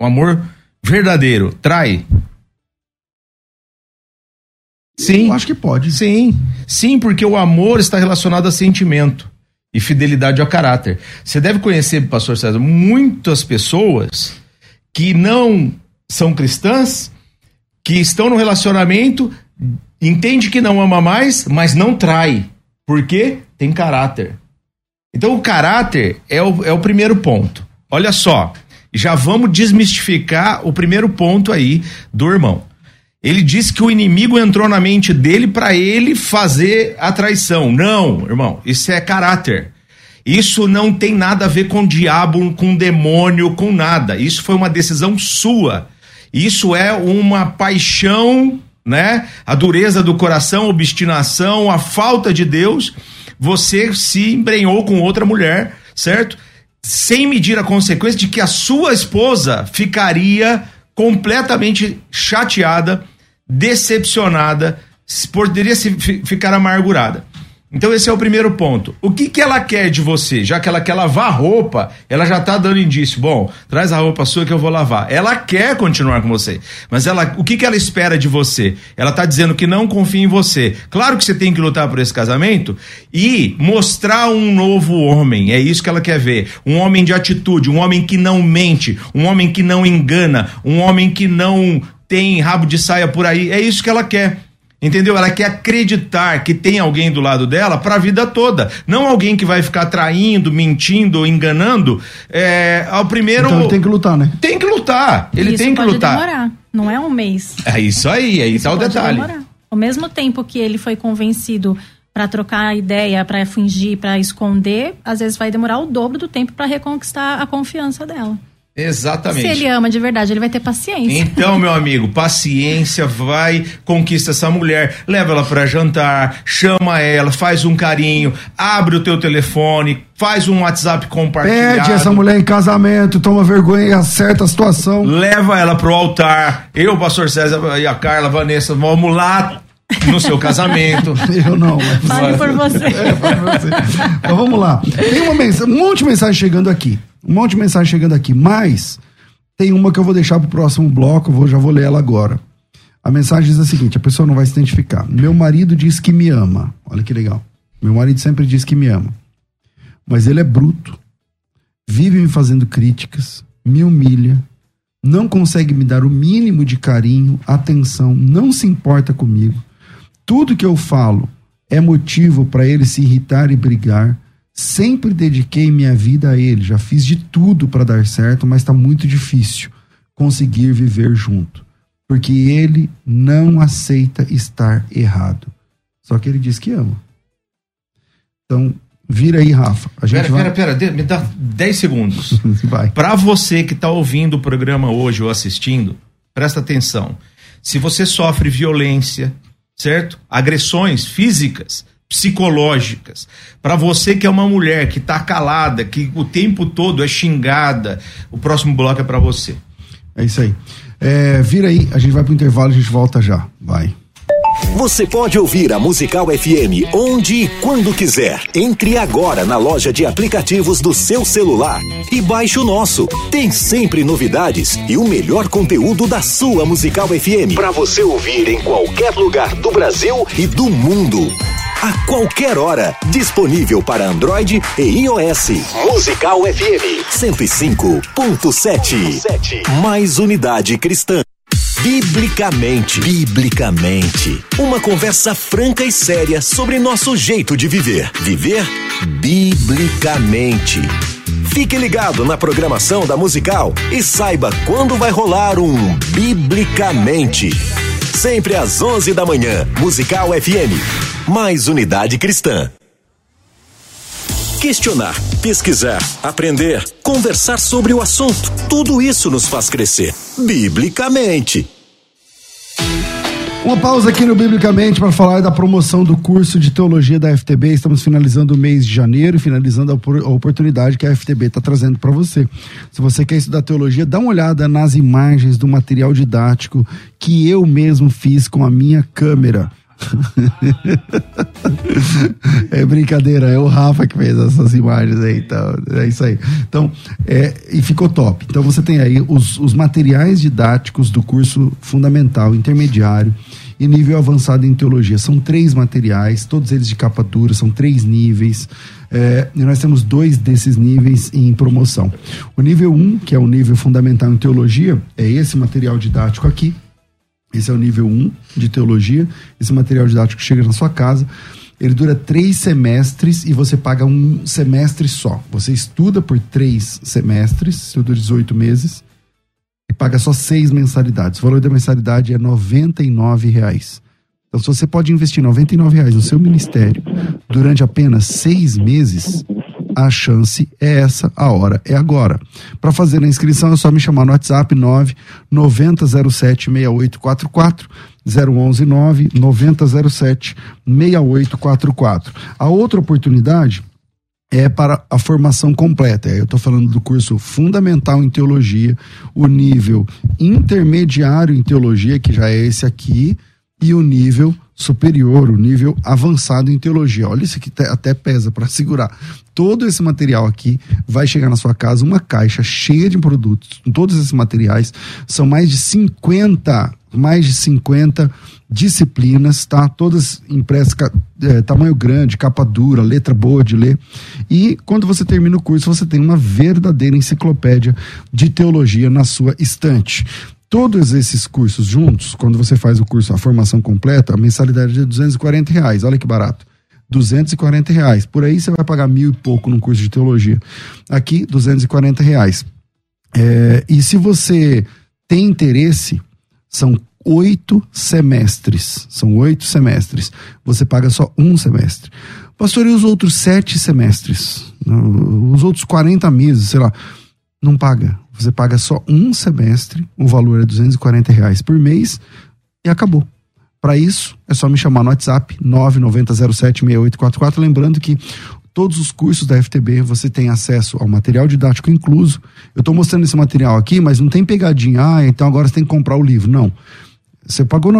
um amor verdadeiro, trai? Sim. Eu acho que pode. Sim, sim, porque o amor está relacionado a sentimento. E fidelidade ao caráter. Você deve conhecer, pastor César, muitas pessoas que não são cristãs, que estão no relacionamento, entende que não ama mais, mas não trai. Por quê? Tem caráter. Então o caráter é o, é o primeiro ponto. Olha só, já vamos desmistificar o primeiro ponto aí do irmão. Ele disse que o inimigo entrou na mente dele para ele fazer a traição. Não, irmão, isso é caráter. Isso não tem nada a ver com diabo, com demônio, com nada. Isso foi uma decisão sua. Isso é uma paixão, né? A dureza do coração, a obstinação, a falta de Deus. Você se embrenhou com outra mulher, certo? Sem medir a consequência de que a sua esposa ficaria completamente chateada decepcionada, poderia se, ficar amargurada. Então esse é o primeiro ponto. O que que ela quer de você? Já que ela quer lavar roupa, ela já tá dando indício. Bom, traz a roupa sua que eu vou lavar. Ela quer continuar com você. Mas ela, o que que ela espera de você? Ela tá dizendo que não confia em você. Claro que você tem que lutar por esse casamento e mostrar um novo homem. É isso que ela quer ver. Um homem de atitude, um homem que não mente, um homem que não engana, um homem que não tem rabo de saia por aí. É isso que ela quer. Entendeu? Ela quer acreditar que tem alguém do lado dela para a vida toda. Não alguém que vai ficar traindo, mentindo, enganando. É, ao primeiro. Então ele tem que lutar, né? Tem que lutar. Ele isso tem que pode lutar. Demorar. Não é um mês. É isso aí, aí isso tá o detalhe. Demorar. Ao mesmo tempo que ele foi convencido para trocar a ideia, para fingir, para esconder, às vezes vai demorar o dobro do tempo para reconquistar a confiança dela. Exatamente. Se ele ama de verdade, ele vai ter paciência. Então, meu amigo, paciência, vai, conquista essa mulher, leva ela para jantar, chama ela, faz um carinho, abre o teu telefone, faz um WhatsApp compartilhado. Pede essa mulher em casamento, toma vergonha e acerta a situação. Leva ela pro altar. Eu, pastor César e a Carla, a Vanessa, vamos lá no seu casamento. Eu não. Mas... Fale por você. É, por você. Então vamos lá. Tem uma mensagem, um monte de mensagem chegando aqui. Um monte de mensagem chegando aqui, mas tem uma que eu vou deixar para o próximo bloco, vou, já vou ler ela agora. A mensagem diz a seguinte: a pessoa não vai se identificar. Meu marido diz que me ama. Olha que legal. Meu marido sempre diz que me ama. Mas ele é bruto, vive me fazendo críticas, me humilha, não consegue me dar o mínimo de carinho, atenção, não se importa comigo. Tudo que eu falo é motivo para ele se irritar e brigar. Sempre dediquei minha vida a ele, já fiz de tudo para dar certo, mas está muito difícil conseguir viver junto, porque ele não aceita estar errado. Só que ele diz que ama. Então, vira aí, Rafa. A gente pera, vai... pera, pera, me dá 10 segundos. vai. Para você que está ouvindo o programa hoje ou assistindo, presta atenção. Se você sofre violência, certo? Agressões físicas, psicológicas. Para você que é uma mulher que está calada, que o tempo todo é xingada, o próximo bloco é para você. É isso aí. É, vira aí, a gente vai pro intervalo, a gente volta já. Vai. Você pode ouvir a Musical FM onde e quando quiser. Entre agora na loja de aplicativos do seu celular e baixe o nosso. Tem sempre novidades e o melhor conteúdo da sua Musical FM para você ouvir em qualquer lugar do Brasil e do mundo. A qualquer hora, disponível para Android e iOS. Musical FM 105.7. Mais unidade cristã. Biblicamente. Biblicamente. Uma conversa franca e séria sobre nosso jeito de viver. Viver biblicamente. Fique ligado na programação da Musical e saiba quando vai rolar um Biblicamente. Sempre às 11 da manhã, Musical FM. Mais unidade cristã. Questionar, pesquisar, aprender, conversar sobre o assunto. Tudo isso nos faz crescer. Biblicamente. Uma pausa aqui no Biblicamente para falar da promoção do curso de teologia da FTB. Estamos finalizando o mês de janeiro, finalizando a oportunidade que a FTB está trazendo para você. Se você quer estudar teologia, dá uma olhada nas imagens do material didático que eu mesmo fiz com a minha câmera é brincadeira, é o Rafa que fez essas imagens aí, então, é isso aí. Então, é, e ficou top. Então você tem aí os, os materiais didáticos do curso fundamental, intermediário e nível avançado em teologia. São três materiais, todos eles de capa dura, são três níveis. É, e nós temos dois desses níveis em promoção. O nível 1, um, que é o nível fundamental em teologia, é esse material didático aqui. Esse é o nível 1 um de teologia. Esse material didático chega na sua casa. Ele dura três semestres e você paga um semestre só. Você estuda por três semestres, estuda 18 meses, e paga só seis mensalidades. O valor da mensalidade é R$ reais. Então, se você pode investir R$ reais no seu ministério durante apenas seis meses, a chance é essa, a hora é agora. Para fazer a inscrição é só me chamar no WhatsApp 9 9007 6844 011 9 9007 6844. A outra oportunidade é para a formação completa. Eu estou falando do curso fundamental em teologia, o nível intermediário em teologia, que já é esse aqui, e o nível superior, o nível avançado em teologia. Olha, isso aqui até pesa para segurar. Todo esse material aqui vai chegar na sua casa, uma caixa cheia de produtos. Todos esses materiais são mais de 50, mais de 50 disciplinas, tá? Todas impressas, é, tamanho grande, capa dura, letra boa de ler. E quando você termina o curso, você tem uma verdadeira enciclopédia de teologia na sua estante todos esses cursos juntos, quando você faz o curso, a formação completa, a mensalidade é de 240 reais. Olha que barato. 240 reais. Por aí você vai pagar mil e pouco num curso de teologia. Aqui, 240 reais. É, e se você tem interesse, são oito semestres. São oito semestres. Você paga só um semestre. Pastor, e os outros sete semestres? Os outros 40 meses, sei lá. Não paga. Você paga só um semestre, o valor é 240 reais por mês e acabou. Para isso, é só me chamar no WhatsApp 990076844. Lembrando que todos os cursos da FTB você tem acesso ao material didático incluso. Eu estou mostrando esse material aqui, mas não tem pegadinha. Ah, então agora você tem que comprar o livro. Não. Você pagou R$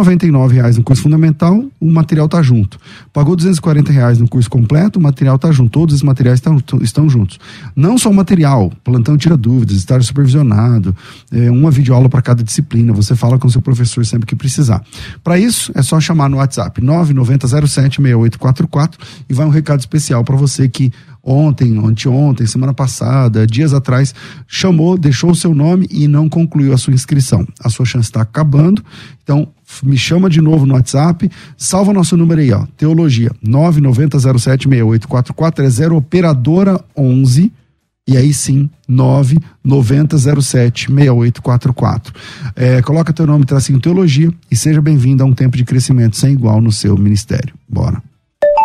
reais no curso fundamental, o material tá junto. Pagou R$ reais no curso completo, o material tá junto. Todos os materiais tão, estão juntos. Não só o material, plantão tira dúvidas, estágio supervisionado, é, uma videoaula para cada disciplina. Você fala com o seu professor sempre que precisar. Para isso, é só chamar no WhatsApp 990076844 e vai um recado especial para você que ontem, anteontem, semana passada, dias atrás, chamou, deixou o seu nome e não concluiu a sua inscrição. A sua chance está acabando. Então, me chama de novo no WhatsApp, salva nosso número aí, ó. Teologia 990076844 é 0 operadora 11 e aí sim, 990076844. É, coloca teu nome, tracinho Teologia e seja bem-vindo a um tempo de crescimento sem igual no seu ministério. Bora.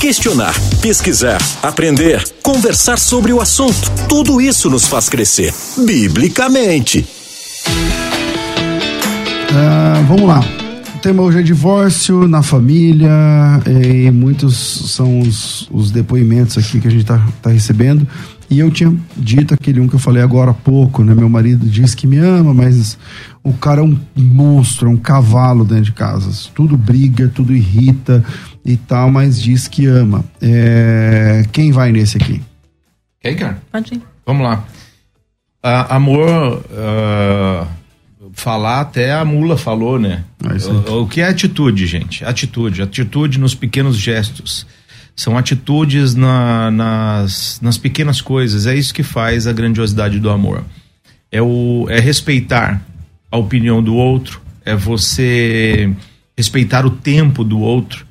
Questionar, pesquisar, aprender, conversar sobre o assunto. Tudo isso nos faz crescer, biblicamente. Uh, vamos lá. O tema hoje é divórcio na família e muitos são os, os depoimentos aqui que a gente está tá recebendo. E eu tinha dito aquele um que eu falei agora há pouco, né? Meu marido diz que me ama, mas o cara é um monstro, é um cavalo dentro de casa. Tudo briga, tudo irrita, e tal, mas diz que ama. É... Quem vai nesse aqui? Quem quer? Pode ir. Vamos lá. Uh, amor, uh, falar até a mula falou, né? É o, o que é atitude, gente? Atitude. Atitude nos pequenos gestos. São atitudes na, nas, nas pequenas coisas. É isso que faz a grandiosidade do amor. É, o, é respeitar a opinião do outro, é você respeitar o tempo do outro,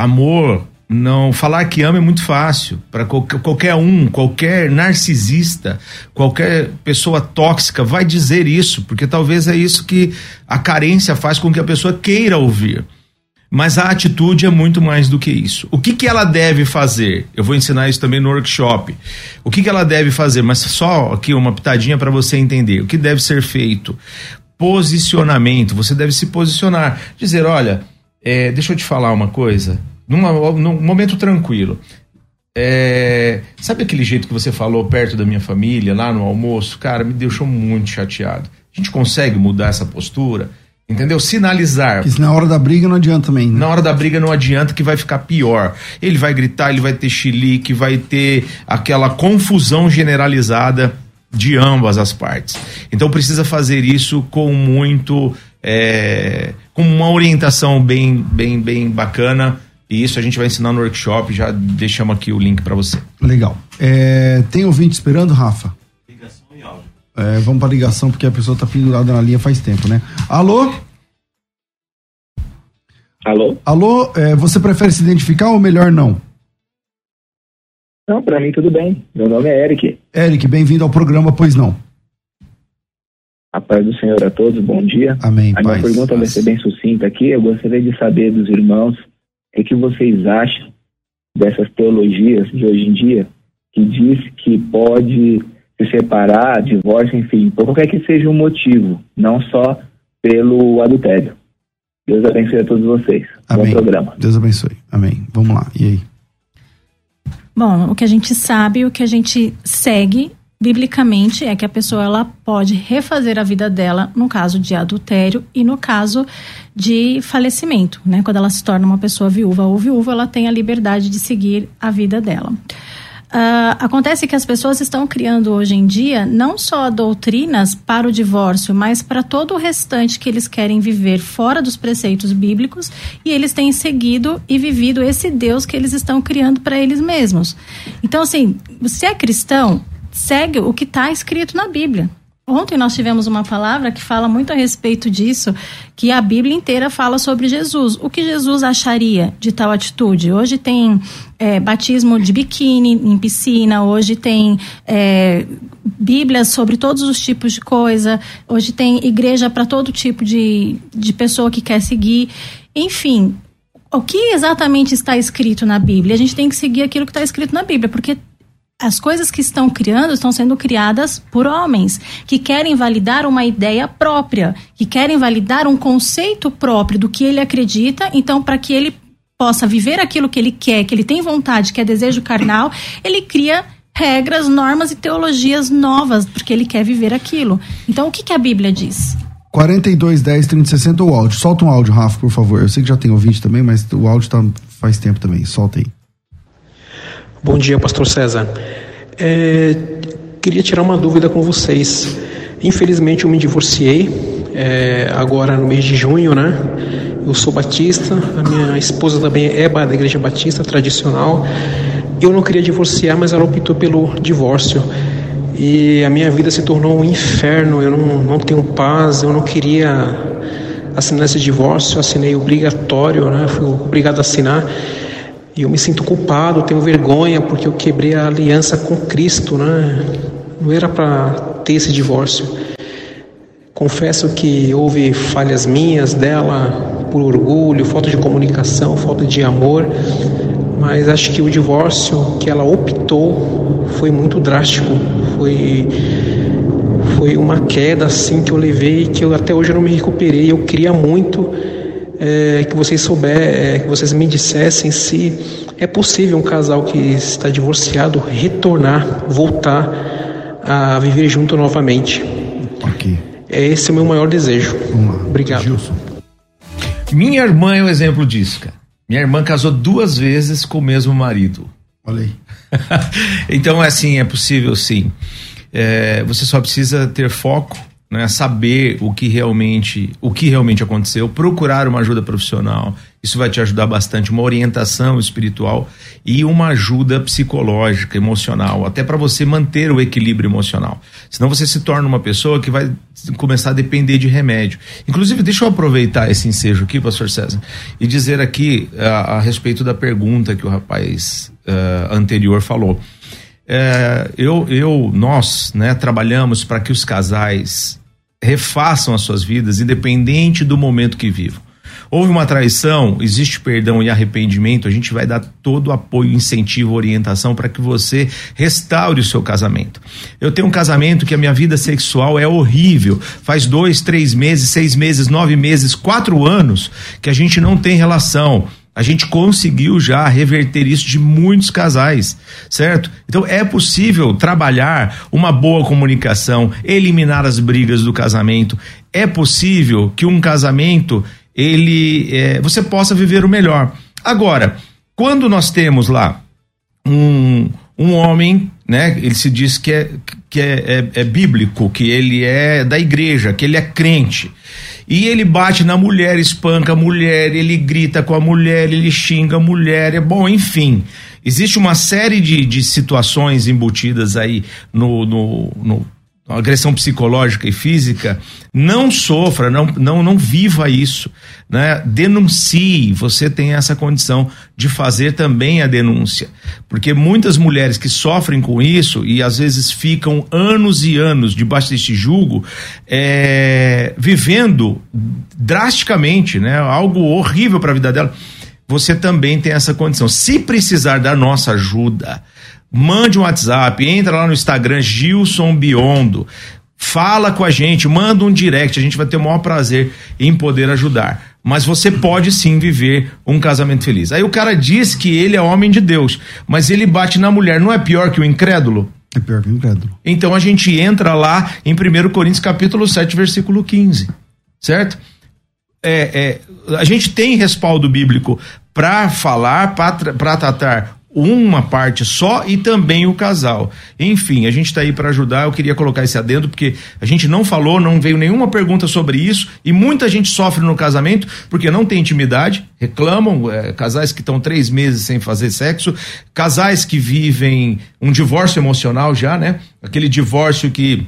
Amor, não falar que ama é muito fácil para qualquer um, qualquer narcisista, qualquer pessoa tóxica vai dizer isso, porque talvez é isso que a carência faz com que a pessoa queira ouvir. Mas a atitude é muito mais do que isso. O que, que ela deve fazer? Eu vou ensinar isso também no workshop. O que, que ela deve fazer? Mas só aqui uma pitadinha para você entender. O que deve ser feito? Posicionamento. Você deve se posicionar. Dizer: olha, é, deixa eu te falar uma coisa numa, num momento tranquilo. É, sabe aquele jeito que você falou perto da minha família, lá no almoço? Cara, me deixou muito chateado. A gente consegue mudar essa postura? Entendeu? Sinalizar. Porque na hora da briga não adianta também. Né? Na hora da briga não adianta que vai ficar pior. Ele vai gritar, ele vai ter chilique, vai ter aquela confusão generalizada de ambas as partes. Então precisa fazer isso com muito. É, com uma orientação bem, bem, bem bacana. E isso a gente vai ensinar no workshop. Já deixamos aqui o link para você. Legal. É, tem ouvinte esperando, Rafa? É, vamos para ligação porque a pessoa está pendurada na linha faz tempo, né? Alô? Alô? Alô, é, você prefere se identificar ou melhor não? Não, para mim tudo bem. Meu nome é Eric. Eric, bem-vindo ao programa, pois não? A paz do Senhor a todos, bom dia. Amém. A minha paz, pergunta vai ser bem sucinta aqui. Eu gostaria de saber dos irmãos o que vocês acham dessas teologias de hoje em dia que diz que pode se separar, divórcio, enfim, por qualquer que seja o motivo, não só pelo adultério. Deus abençoe a todos vocês. Amém. Bom programa. Deus abençoe. Amém. Vamos lá. E aí? Bom, o que a gente sabe, o que a gente segue biblicamente é que a pessoa ela pode refazer a vida dela no caso de adultério e no caso de falecimento, né? Quando ela se torna uma pessoa viúva ou viúva, ela tem a liberdade de seguir a vida dela. Uh, acontece que as pessoas estão criando hoje em dia não só doutrinas para o divórcio, mas para todo o restante que eles querem viver fora dos preceitos bíblicos e eles têm seguido e vivido esse Deus que eles estão criando para eles mesmos. Então, assim, você é cristão, segue o que está escrito na Bíblia. Ontem nós tivemos uma palavra que fala muito a respeito disso, que a Bíblia inteira fala sobre Jesus. O que Jesus acharia de tal atitude? Hoje tem é, batismo de biquíni em piscina, hoje tem é, sobre todos os tipos de coisa, hoje tem igreja para todo tipo de, de pessoa que quer seguir. Enfim, o que exatamente está escrito na Bíblia? A gente tem que seguir aquilo que está escrito na Bíblia, porque as coisas que estão criando estão sendo criadas por homens que querem validar uma ideia própria, que querem validar um conceito próprio do que ele acredita. Então, para que ele possa viver aquilo que ele quer, que ele tem vontade, que é desejo carnal, ele cria regras, normas e teologias novas, porque ele quer viver aquilo. Então, o que, que a Bíblia diz? 42 10 30 60 o áudio. Solta um áudio, Rafa, por favor. Eu sei que já tem ouvinte também, mas o áudio tá faz tempo também. Solta aí. Bom dia, Pastor César. É, queria tirar uma dúvida com vocês. Infelizmente, eu me divorciei é, agora no mês de junho, né? Eu sou batista, a minha esposa também é da igreja batista tradicional. Eu não queria divorciar, mas ela optou pelo divórcio. E a minha vida se tornou um inferno. Eu não, não tenho paz, eu não queria assinar esse divórcio, assinei obrigatório, né? Fui obrigado a assinar. E eu me sinto culpado, tenho vergonha porque eu quebrei a aliança com Cristo, né? Não era para ter esse divórcio. Confesso que houve falhas minhas dela por orgulho, falta de comunicação, falta de amor, mas acho que o divórcio que ela optou foi muito drástico, foi foi uma queda assim que eu levei que eu até hoje eu não me recuperei. Eu queria muito é, que vocês souber, é, que vocês me dissessem se é possível um casal que está divorciado retornar, voltar a viver junto novamente. Ok. É esse o meu maior desejo. Vamos lá. Obrigado. Gilson. Minha irmã é um exemplo disso, cara. Minha irmã casou duas vezes com o mesmo marido. Olha aí. então, é assim, é possível sim. É, você só precisa ter foco, né, saber o que realmente o que realmente aconteceu, procurar uma ajuda profissional. Isso vai te ajudar bastante, uma orientação espiritual e uma ajuda psicológica, emocional, até para você manter o equilíbrio emocional. Senão você se torna uma pessoa que vai começar a depender de remédio. Inclusive, deixa eu aproveitar esse ensejo aqui, pastor César, e dizer aqui a, a respeito da pergunta que o rapaz uh, anterior falou. É, eu, eu, nós, né, trabalhamos para que os casais refaçam as suas vidas, independente do momento que vivam. Houve uma traição, existe perdão e arrependimento, a gente vai dar todo o apoio, incentivo, orientação para que você restaure o seu casamento. Eu tenho um casamento que a minha vida sexual é horrível. Faz dois, três meses, seis meses, nove meses, quatro anos que a gente não tem relação. A gente conseguiu já reverter isso de muitos casais, certo? Então é possível trabalhar uma boa comunicação, eliminar as brigas do casamento. É possível que um casamento ele é, você possa viver o melhor. Agora, quando nós temos lá um, um homem, né? Ele se diz que, é, que é, é, é bíblico, que ele é da igreja, que ele é crente e ele bate na mulher, espanca a mulher, ele grita com a mulher, ele xinga a mulher, é bom, enfim. Existe uma série de, de situações embutidas aí no, no, no agressão psicológica e física, não sofra, não, não, não viva isso, né? Denuncie, você tem essa condição de fazer também a denúncia, porque muitas mulheres que sofrem com isso e às vezes ficam anos e anos debaixo deste julgo, é, vivendo drasticamente, né? Algo horrível para a vida dela. Você também tem essa condição. Se precisar da nossa ajuda, mande um WhatsApp, entra lá no Instagram Gilson Biondo, fala com a gente, manda um direct, a gente vai ter o maior prazer em poder ajudar. Mas você pode sim viver um casamento feliz. Aí o cara diz que ele é homem de Deus, mas ele bate na mulher, não é pior que o incrédulo? É pior que o incrédulo. Então a gente entra lá em 1 Coríntios capítulo 7, versículo 15, certo? É, é, a gente tem respaldo bíblico para falar, para tratar uma parte só e também o casal. Enfim, a gente está aí para ajudar. Eu queria colocar esse adendo porque a gente não falou, não veio nenhuma pergunta sobre isso e muita gente sofre no casamento porque não tem intimidade, reclamam, é, casais que estão três meses sem fazer sexo, casais que vivem um divórcio emocional já, né? Aquele divórcio que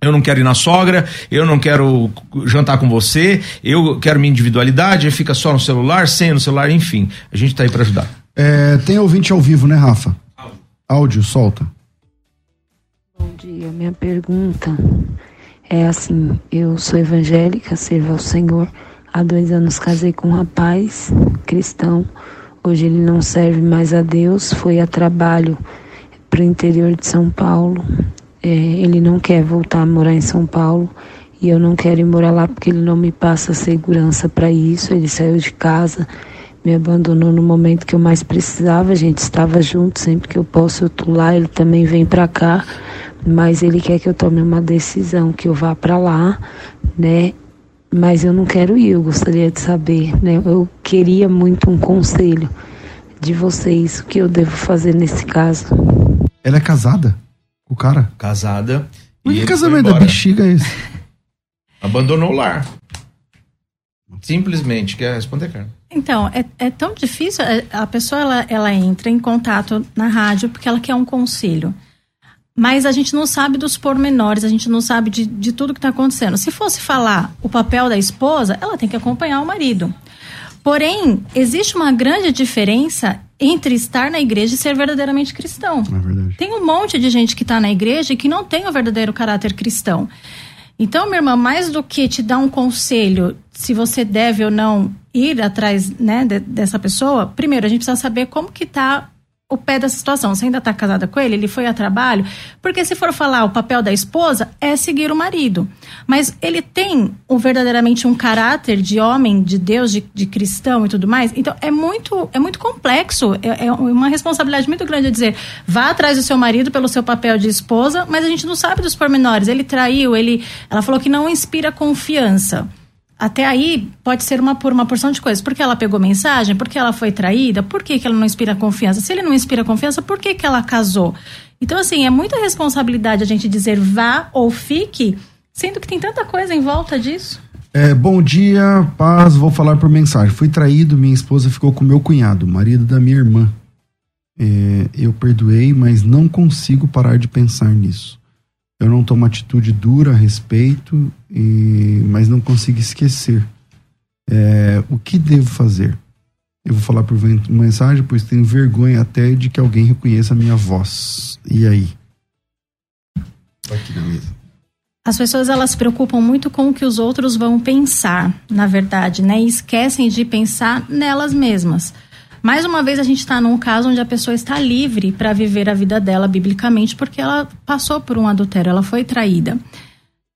eu não quero ir na sogra, eu não quero jantar com você, eu quero minha individualidade, fica só no celular, sem no celular, enfim. A gente está aí para ajudar. É, tem ouvinte ao vivo, né, Rafa? Áudio. Solta. Bom dia. Minha pergunta é assim: eu sou evangélica, sirvo ao Senhor. Há dois anos casei com um rapaz cristão. Hoje ele não serve mais a Deus. Foi a trabalho para o interior de São Paulo. É, ele não quer voltar a morar em São Paulo e eu não quero ir morar lá porque ele não me passa segurança para isso. Ele saiu de casa me abandonou no momento que eu mais precisava. A gente estava junto, sempre que eu posso eu tô lá, ele também vem para cá, mas ele quer que eu tome uma decisão, que eu vá para lá, né? Mas eu não quero ir, eu gostaria de saber, né? Eu queria muito um conselho de vocês, o que eu devo fazer nesse caso. Ela é casada? O cara? Casada. Mas que casamento da bexiga é esse? Abandonou o lar. Simplesmente. Quer responder, cara? Então, é, é tão difícil. É, a pessoa ela, ela entra em contato na rádio porque ela quer um conselho. Mas a gente não sabe dos pormenores, a gente não sabe de, de tudo que está acontecendo. Se fosse falar o papel da esposa, ela tem que acompanhar o marido. Porém, existe uma grande diferença entre estar na igreja e ser verdadeiramente cristão. É tem um monte de gente que está na igreja e que não tem o verdadeiro caráter cristão. Então, minha irmã, mais do que te dar um conselho se você deve ou não ir atrás né, de, dessa pessoa, primeiro a gente precisa saber como que está o pé dessa situação. Você ainda está casada com ele? Ele foi a trabalho? Porque se for falar o papel da esposa, é seguir o marido. Mas ele tem um, verdadeiramente um caráter de homem, de Deus, de, de cristão e tudo mais. Então é muito, é muito complexo. É, é, uma responsabilidade muito grande dizer vá atrás do seu marido pelo seu papel de esposa, mas a gente não sabe dos pormenores. Ele traiu, ele, ela falou que não inspira confiança até aí pode ser uma por uma porção de coisas. Porque ela pegou mensagem, porque ela foi traída, por que, que ela não inspira confiança? Se ele não inspira confiança, por que, que ela casou? Então, assim, é muita responsabilidade a gente dizer vá ou fique, sendo que tem tanta coisa em volta disso. É, bom dia, paz, vou falar por mensagem. Fui traído, minha esposa ficou com meu cunhado, marido da minha irmã. É, eu perdoei, mas não consigo parar de pensar nisso. Eu não tomo atitude dura a respeito, e, mas não consigo esquecer. É, o que devo fazer? Eu vou falar por mensagem, pois tenho vergonha até de que alguém reconheça a minha voz. E aí? Aqui na mesa. As pessoas elas se preocupam muito com o que os outros vão pensar, na verdade, né? E esquecem de pensar nelas mesmas. Mais uma vez, a gente está num caso onde a pessoa está livre para viver a vida dela biblicamente, porque ela passou por um adultério, ela foi traída.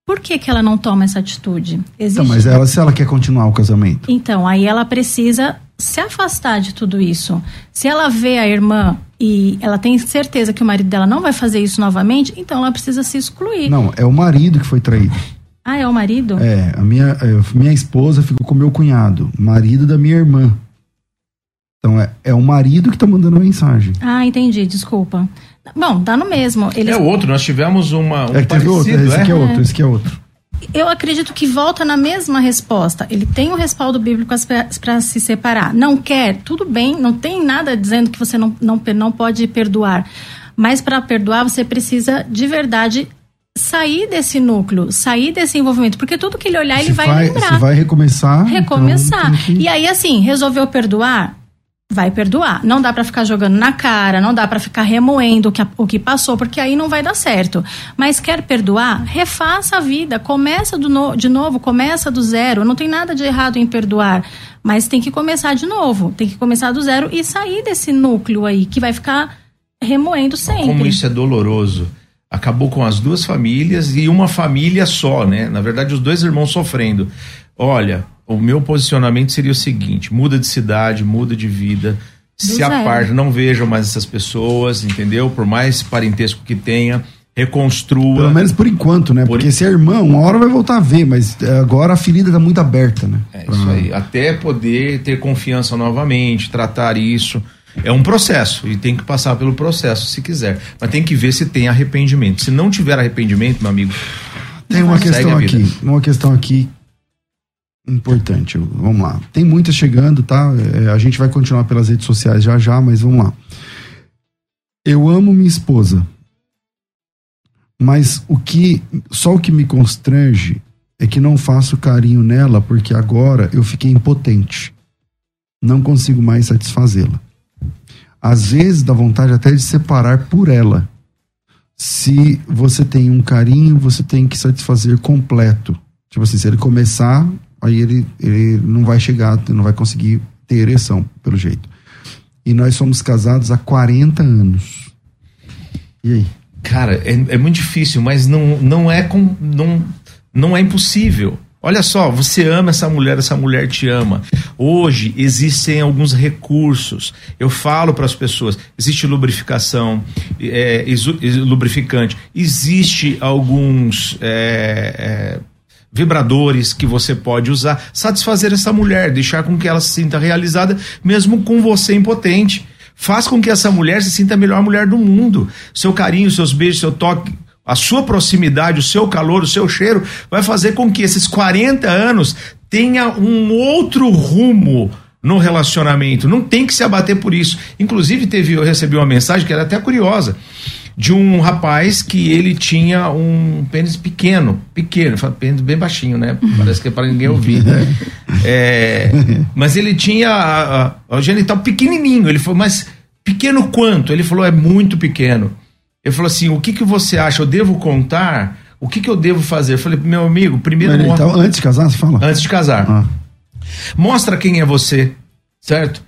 Por que, que ela não toma essa atitude? Existe... Então, mas ela, se ela quer continuar o casamento? Então, aí ela precisa se afastar de tudo isso. Se ela vê a irmã e ela tem certeza que o marido dela não vai fazer isso novamente, então ela precisa se excluir. Não, é o marido que foi traído. Ah, é o marido? É, a minha, é, minha esposa ficou com meu cunhado, marido da minha irmã. Então é, é o marido que tá mandando a mensagem. Ah, entendi, desculpa. Bom, dá no mesmo. Eles... É outro, nós tivemos uma. Um é que teve outro, esse é? aqui é outro, esse aqui é outro. Eu acredito que volta na mesma resposta. Ele tem o um respaldo bíblico para se separar. Não quer, tudo bem, não tem nada dizendo que você não, não, não pode perdoar. Mas para perdoar, você precisa de verdade sair desse núcleo, sair desse envolvimento, porque tudo que ele olhar, se ele vai, vai lembrar. Se vai recomeçar. Recomeçar. Então, que... E aí, assim, resolveu perdoar? Vai perdoar. Não dá para ficar jogando na cara, não dá para ficar remoendo o que, o que passou, porque aí não vai dar certo. Mas quer perdoar? Refaça a vida, começa no, de novo, começa do zero. Não tem nada de errado em perdoar, mas tem que começar de novo, tem que começar do zero e sair desse núcleo aí que vai ficar remoendo sempre. Como isso é doloroso. Acabou com as duas famílias e uma família só, né? Na verdade, os dois irmãos sofrendo. Olha, o meu posicionamento seria o seguinte: muda de cidade, muda de vida, Do se aparta, não vejam mais essas pessoas, entendeu? Por mais parentesco que tenha, reconstrua. Pelo menos por enquanto, né? Por Porque se é irmã, uma hora vai voltar a ver, mas eh, agora a ferida está muito aberta, né? É pra... isso aí. Até poder ter confiança novamente, tratar isso. É um processo e tem que passar pelo processo se quiser. Mas tem que ver se tem arrependimento. Se não tiver arrependimento, meu amigo. Tem uma questão aqui, uma questão aqui importante. Vamos lá. Tem muitas chegando, tá? É, a gente vai continuar pelas redes sociais já já, mas vamos lá. Eu amo minha esposa. Mas o que só o que me constrange é que não faço carinho nela porque agora eu fiquei impotente. Não consigo mais satisfazê-la. Às vezes dá vontade até de separar por ela. Se você tem um carinho, você tem que satisfazer completo. Tipo assim, se ele começar, aí ele, ele não vai chegar, não vai conseguir ter ereção, pelo jeito. E nós somos casados há 40 anos. E aí? Cara, é, é muito difícil, mas não, não é com, não, não é impossível. Olha só, você ama essa mulher, essa mulher te ama. Hoje existem alguns recursos. Eu falo para as pessoas: existe lubrificação, é, lubrificante, existe alguns é, é, vibradores que você pode usar, satisfazer essa mulher, deixar com que ela se sinta realizada, mesmo com você impotente. Faz com que essa mulher se sinta a melhor mulher do mundo. Seu carinho, seus beijos, seu toque, a sua proximidade, o seu calor, o seu cheiro, vai fazer com que esses 40 anos tenha um outro rumo no relacionamento. Não tem que se abater por isso. Inclusive, teve, eu recebi uma mensagem que era até curiosa de um rapaz que ele tinha um pênis pequeno, pequeno, pênis bem baixinho, né? Parece que é para ninguém ouvir. É, mas ele tinha o genital pequenininho. Ele falou, mas pequeno quanto? Ele falou, é muito pequeno. Ele falou assim, o que, que você acha? Eu devo contar? O que, que eu devo fazer? Eu falei, meu amigo, primeiro... Mas, então, antes de casar, você fala? Antes de casar. Ah. Mostra quem é você, certo?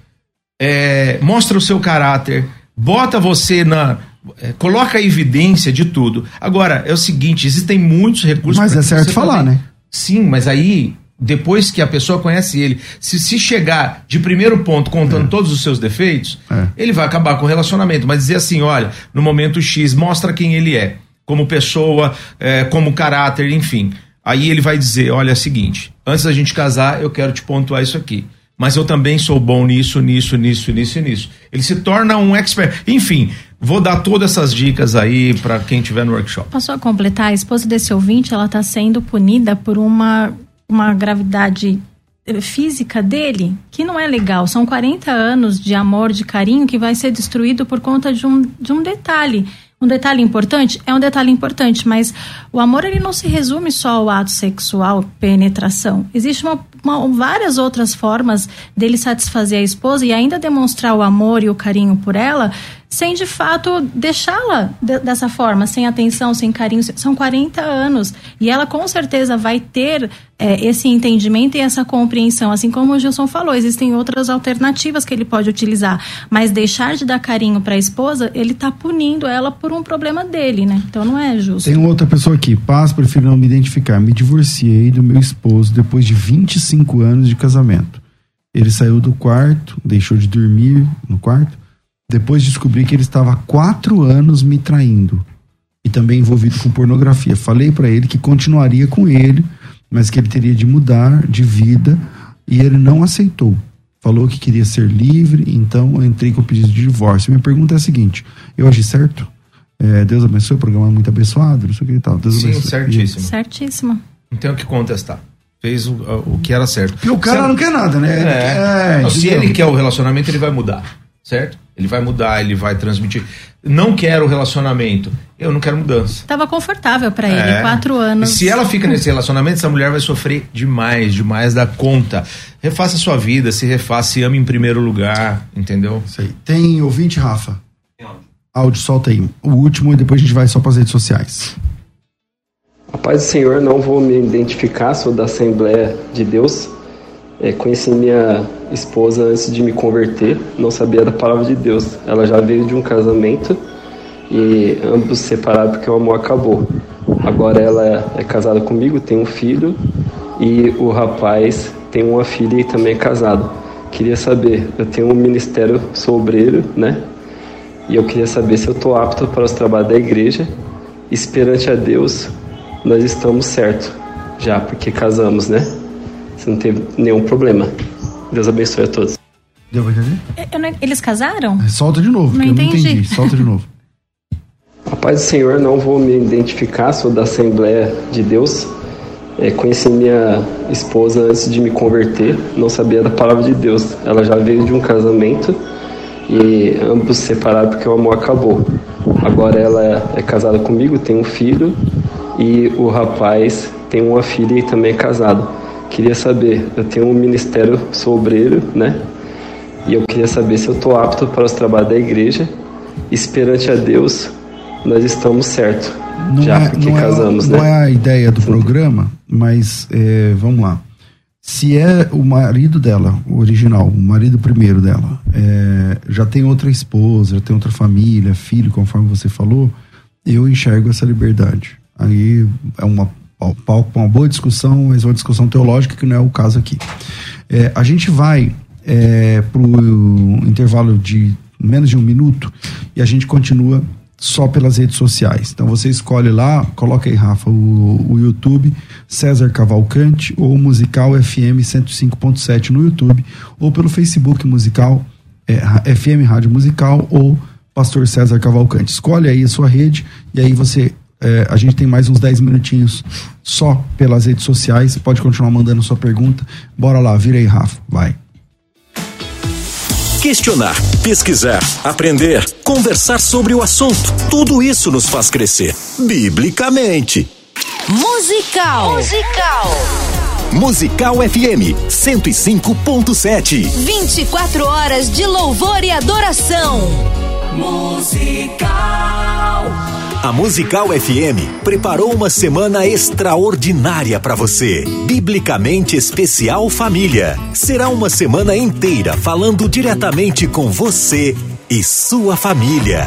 É, mostra o seu caráter, bota você na é, coloca a evidência de tudo. Agora, é o seguinte, existem muitos recursos. Mas é certo falar, né? Sim, mas aí, depois que a pessoa conhece ele, se, se chegar de primeiro ponto contando é. todos os seus defeitos, é. ele vai acabar com o relacionamento. Mas dizer assim, olha, no momento X, mostra quem ele é, como pessoa, é, como caráter, enfim. Aí ele vai dizer, olha, é o seguinte, antes da gente casar, eu quero te pontuar isso aqui mas eu também sou bom nisso, nisso, nisso, nisso e nisso. Ele se torna um expert. Enfim, vou dar todas essas dicas aí para quem estiver no workshop. Posso só completar? A esposa desse ouvinte, ela está sendo punida por uma, uma gravidade eh, física dele que não é legal. São 40 anos de amor, de carinho que vai ser destruído por conta de um, de um detalhe. Um detalhe importante? É um detalhe importante, mas o amor ele não se resume só ao ato sexual, penetração. Existe uma, uma, várias outras formas dele satisfazer a esposa e ainda demonstrar o amor e o carinho por ela sem de fato deixá-la de, dessa forma, sem atenção, sem carinho. São 40 anos. E ela com certeza vai ter é, esse entendimento e essa compreensão. Assim como o Gilson falou, existem outras alternativas que ele pode utilizar. Mas deixar de dar carinho para a esposa, ele está punindo ela por um problema dele, né? Então não é justo. Tem outra pessoa aqui. Paz, prefiro não me identificar. Me divorciei do meu esposo depois de 25 anos de casamento. Ele saiu do quarto, deixou de dormir no quarto. Depois descobri que ele estava há quatro anos me traindo e também envolvido com pornografia. Falei para ele que continuaria com ele, mas que ele teria de mudar de vida e ele não aceitou. Falou que queria ser livre, então eu entrei com o pedido de divórcio. Minha pergunta é a seguinte: eu agi certo? É, Deus abençoe, o programa é muito abençoado, não sei o que e tal. Deus Sim, abençoe. certíssimo. Certíssimo. Não tem o que contestar. Fez o, o que era certo. Porque o cara não quer nada, né? Ele É. quer- Não, se ele quer o relacionamento, ele vai mudar. Certo? Ele vai mudar, ele vai transmitir. Não quero o relacionamento. Eu não quero mudança. Tava confortável para ele, É. quatro anos. E se ela fica nesse relacionamento, essa mulher vai sofrer demais, demais da conta. Refaça a sua vida, se refaça, se ame em primeiro lugar, entendeu? Isso aí. Tem ouvinte, Rafa? Áudio, solta aí. O último e depois a gente vai só para as redes sociais. A paz do Senhor, não vou me identificar, sou da Assembleia de Deus. É, conheci minha esposa antes de me converter, não sabia da palavra de Deus. Ela já veio de um casamento e ambos separaram porque o amor acabou. Agora ela é casada comigo, tem um filho e o rapaz tem uma filha e também é casado. Queria saber, eu tenho um ministério, sou obreiro, né? E eu queria saber se eu estou apto para os trabalhos da igreja. Esperante a Deus, nós estamos certo já, porque casamos, né? Você não teve nenhum problema. Deus abençoe a todos. Deu pra entender? Eu não- Eles casaram? Solta de novo, Não porque eu não entendi. entendi. Solta de novo. A paz do Senhor, não vou me identificar, sou da Assembleia de Deus. É, conheci minha esposa antes de me converter, não sabia da palavra de Deus. Ela já veio de um casamento e ambos separaram porque o amor acabou. Agora ela é casada comigo, tem um filho e o rapaz tem uma filha e também é casado. Queria saber, eu tenho um ministério, sou obreiro, né? E eu queria saber se eu estou apto para os trabalhos da igreja. Esperante a Deus, nós estamos certo. Não já é, porque não é- casamos, não né? é a ideia do programa, mas é, vamos lá. Se é o marido dela, o original, o marido primeiro dela, é, já tem outra esposa, já tem outra família, filho, conforme você falou, eu enxergo essa liberdade. Aí é uma palco para uma boa discussão, mas uma discussão teológica que não é o caso aqui. É, a gente vai é, para o intervalo de menos de um minuto e a gente continua só pelas redes sociais. Então você escolhe lá, coloca aí, Rafa, o, o YouTube, César Cavalcante ou Musical FM 105.7 no YouTube, ou pelo Facebook Musical, é, FM Rádio Musical ou Pastor César Cavalcante. Escolhe aí a sua rede e aí você. É, a gente tem mais uns 10 minutinhos só pelas redes sociais. Pode continuar mandando sua pergunta. Bora lá, vira aí, Rafa. Vai. Questionar, pesquisar, aprender, conversar sobre o assunto. Tudo isso nos faz crescer. Biblicamente. Musical. Musical. Musical FM 105.7. 24 horas de louvor e adoração. Musical. A Musical FM preparou uma semana extraordinária para você. Biblicamente especial família. Será uma semana inteira falando diretamente com você e sua família.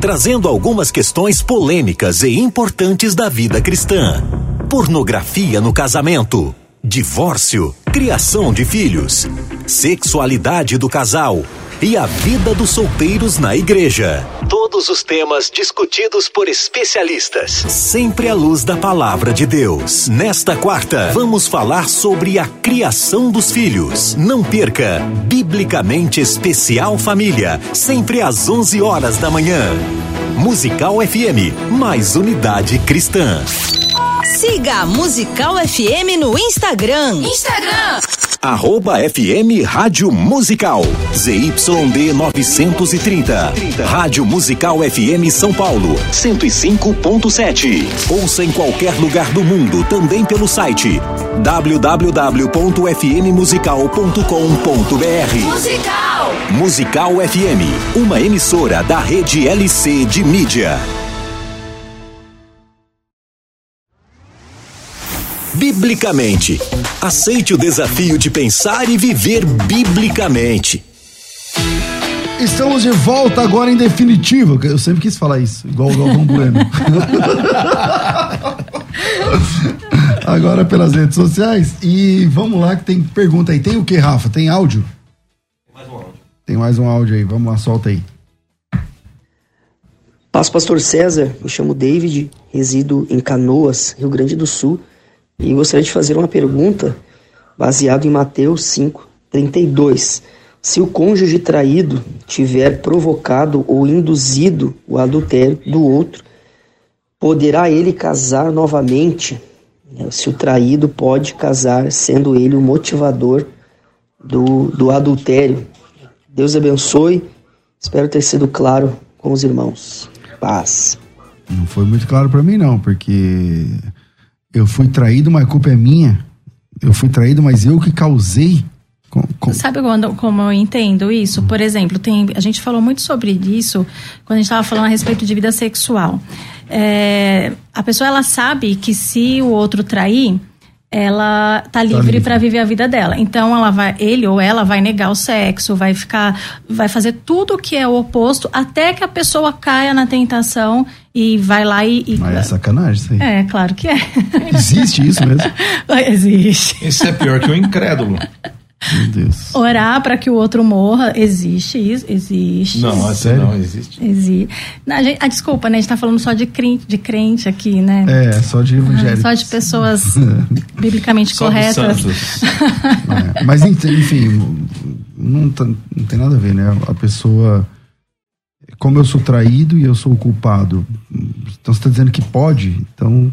Trazendo algumas questões polêmicas e importantes da vida cristã. Pornografia no casamento, divórcio, criação de filhos, sexualidade do casal e a vida dos solteiros na igreja. Todos os temas discutidos por especialistas, sempre à luz da palavra de Deus. Nesta quarta, vamos falar sobre a criação dos filhos. Não perca Biblicamente Especial Família, sempre às 11 horas da manhã. Musical FM, mais unidade cristã. Siga a Musical FM no Instagram. Instagram. Arroba FM Rádio Musical. ZYD 930. Rádio Musical FM São Paulo. 105.7. Ouça em qualquer lugar do mundo, também pelo site www.fmmusical.com.br. Musical. Musical FM, uma emissora da rede LC de mídia. Biblicamente. Aceite o desafio de pensar e viver biblicamente. Estamos de volta agora em definitivo. Eu sempre quis falar isso, igual o Galvão Bueno. Agora pelas redes sociais. E vamos lá que tem pergunta aí. Tem o que, Rafa? Tem áudio? Tem mais um áudio. Tem mais um áudio aí. Vamos lá, solta aí. Paz, Pastor César. Eu chamo David, resido em Canoas, Rio Grande do Sul. E gostaria de fazer uma pergunta baseado em Mateus 5, 32. Se o cônjuge traído tiver provocado ou induzido o adultério do outro, poderá ele casar novamente? Se o traído pode casar, sendo ele o motivador do, do adultério. Deus abençoe. Espero ter sido claro com os irmãos. Paz. Não foi muito claro para mim, não, porque eu fui traído, mas a culpa é minha. Eu fui traído, mas eu que causei. Com, com... Sabe quando, como eu entendo isso? Por exemplo, tem, a gente falou muito sobre isso quando a gente estava falando a respeito de vida sexual. É, a pessoa ela sabe que se o outro trair, ela tá livre, tá livre. para viver a vida dela. Então ela vai, ele ou ela vai negar o sexo, vai ficar, vai fazer tudo o que é o oposto até que a pessoa caia na tentação e vai lá e. e... Mas é sacanagem isso aí. É, claro que é. Existe isso mesmo? Existe. Isso é pior que o incrédulo. Meu Deus. Orar para que o outro morra, existe isso? Existe. Não, assim não existe. Existe. Não, gente, ah, desculpa, né? A gente tá falando só de crente, de crente aqui, né? É, só de evangélicos. só de pessoas biblicamente só corretas. é, mas enfim, não, tá, não tem nada a ver, né? A pessoa. Como eu sou traído e eu sou o culpado, então você está dizendo que pode, então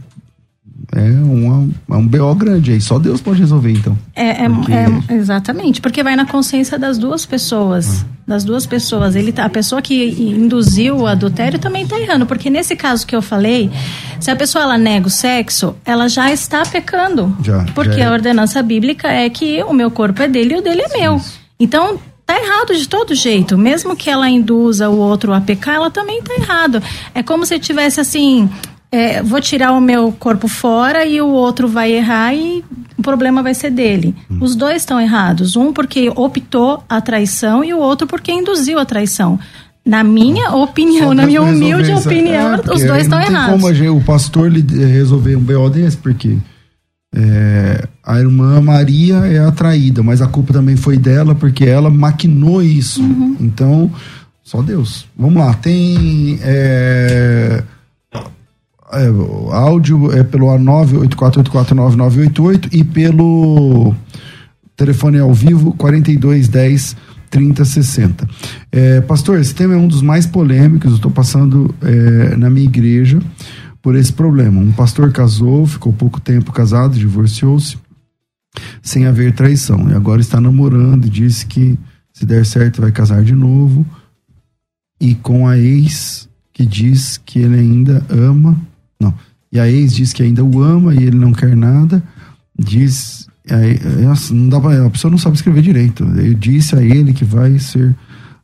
é, uma, é um BO grande aí. Só Deus pode resolver, então. É, é, porque... é exatamente, porque vai na consciência das duas pessoas. Ah. Das duas pessoas. Ele, tá, a pessoa que induziu o adultério também está errando. Porque nesse caso que eu falei, se a pessoa ela nega o sexo, ela já está pecando. Já, porque já é. a ordenança bíblica é que o meu corpo é dele e o dele é meu. Então, tá errado de todo jeito. Mesmo que ela induza o outro a pecar, ela também tá errado. É como se tivesse assim, é, vou tirar o meu corpo fora e o outro vai errar e o problema vai ser dele. Hum. Os dois estão errados. Um porque optou a traição e o outro porque induziu a traição. Na minha opinião, na minha humilde opinião, é, os dois estão errados. Como gente, o pastor resolver um BO desse, porque é, a irmã Maria é atraída, mas a culpa também foi dela, porque ela maquinou isso. Uhum. Então, só Deus. Vamos lá, tem. É, é, áudio é pelo A984849988 e pelo telefone ao vivo 4210 3060. É, pastor, esse tema é um dos mais polêmicos. Eu estou passando é, na minha igreja por esse problema. Um pastor casou, ficou pouco tempo casado, divorciou-se, sem haver traição. E agora está namorando e disse que se der certo vai casar de novo. E com a ex que diz que ele ainda ama não. E a ex diz que ainda o ama e ele não quer nada. Diz. Aí, não dá pra, a pessoa não sabe escrever direito. Eu disse a ele que vai ser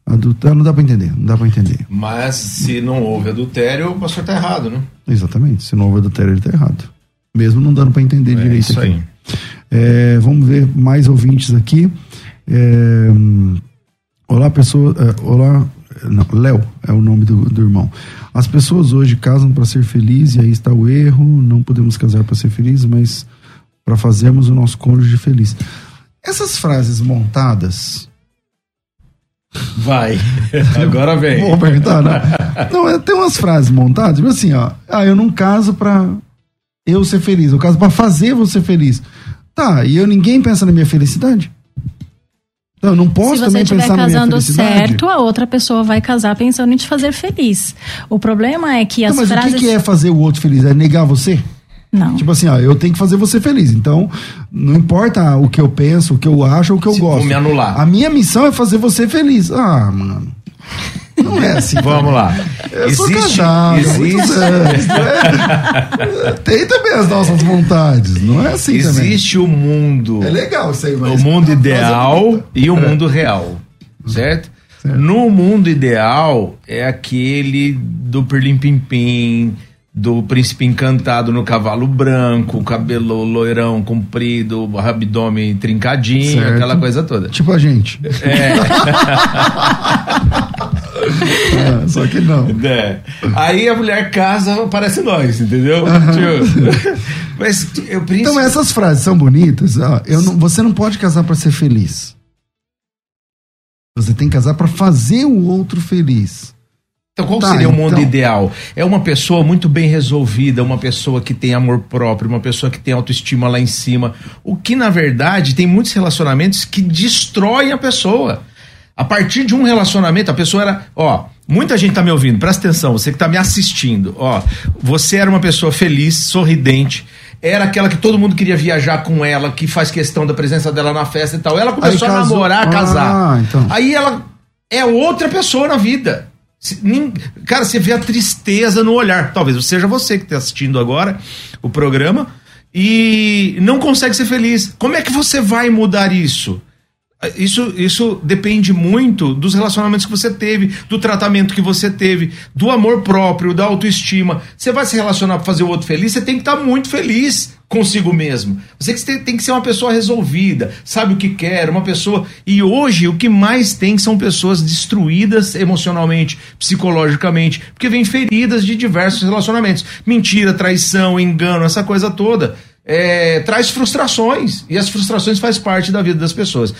adultério. Não dá para entender. Não dá para entender. Mas se não houve adultério, o pastor tá errado, né? Exatamente. Se não houve adultério, ele tá errado. Mesmo não dando para entender é direito. Isso aqui. aí. É, vamos ver mais ouvintes aqui. É, olá, pessoa. É, olá, não, Léo é o nome do, do irmão. As pessoas hoje casam para ser felizes, e aí está o erro. Não podemos casar para ser felizes, mas para fazermos o nosso cônjuge feliz. Essas frases montadas. Vai, agora vem. Vou perguntar, não. não, é, tem umas frases montadas, tipo assim, ó. Ah, eu não caso para eu ser feliz, eu caso para fazer você feliz. Tá, e eu ninguém pensa na minha felicidade? Eu não posso Se você estiver casando certo, a outra pessoa vai casar pensando em te fazer feliz. O problema é que as não, mas frases. o que, que é fazer o outro feliz? É negar você? Não. Tipo assim, ó, eu tenho que fazer você feliz. Então, não importa o que eu penso, o que eu acho, o que eu Se gosto. Vou me anular. A minha missão é fazer você feliz. Ah, mano. Não é assim. Vamos lá. Eu existe, casado, existe... né? Tem também as nossas vontades, não é assim Existe também. o mundo. É legal isso aí, mas... O mundo ideal e o é. mundo real, certo? certo? No mundo ideal é aquele do perlim-pim-pim, do príncipe encantado no cavalo branco, cabelo loirão comprido, abdômen trincadinho, certo. aquela coisa toda. Tipo a gente. É. é só que não. É. Aí a mulher casa, parece nós, entendeu? Tipo, Mas eu Então essas frases são bonitas. eu não- você não pode casar para ser feliz. Você tem que casar para fazer o outro feliz. Então, qual Tá, seria o mundo então. ideal? É uma pessoa muito bem resolvida, uma pessoa que tem amor próprio, uma pessoa que tem autoestima lá em cima. O que, na verdade, tem muitos relacionamentos que destroem a pessoa. A partir de um relacionamento, a pessoa era. Ó, muita gente tá me ouvindo, presta atenção, você que tá me assistindo. Ó, você era uma pessoa feliz, sorridente. Era aquela que todo mundo queria viajar com ela, que faz questão da presença dela na festa e tal. Ela começou a namorar, a Ah, casar. então. Aí ela é outra pessoa na vida. Cara, você vê a tristeza no olhar. Talvez seja você que está assistindo agora o programa e não consegue ser feliz. Como é que você vai mudar isso? Isso, isso depende muito dos relacionamentos que você teve, do tratamento que você teve, do amor próprio, da autoestima. Você vai se relacionar para fazer o outro feliz, você tem que estar muito feliz consigo mesmo. Você tem, que ser uma pessoa resolvida, sabe o que quer, uma pessoa. E hoje o que mais tem são pessoas destruídas emocionalmente, psicologicamente, porque vêm feridas de diversos relacionamentos. Mentira, traição, engano, essa coisa toda. É, traz frustrações e as frustrações faz parte da vida das pessoas.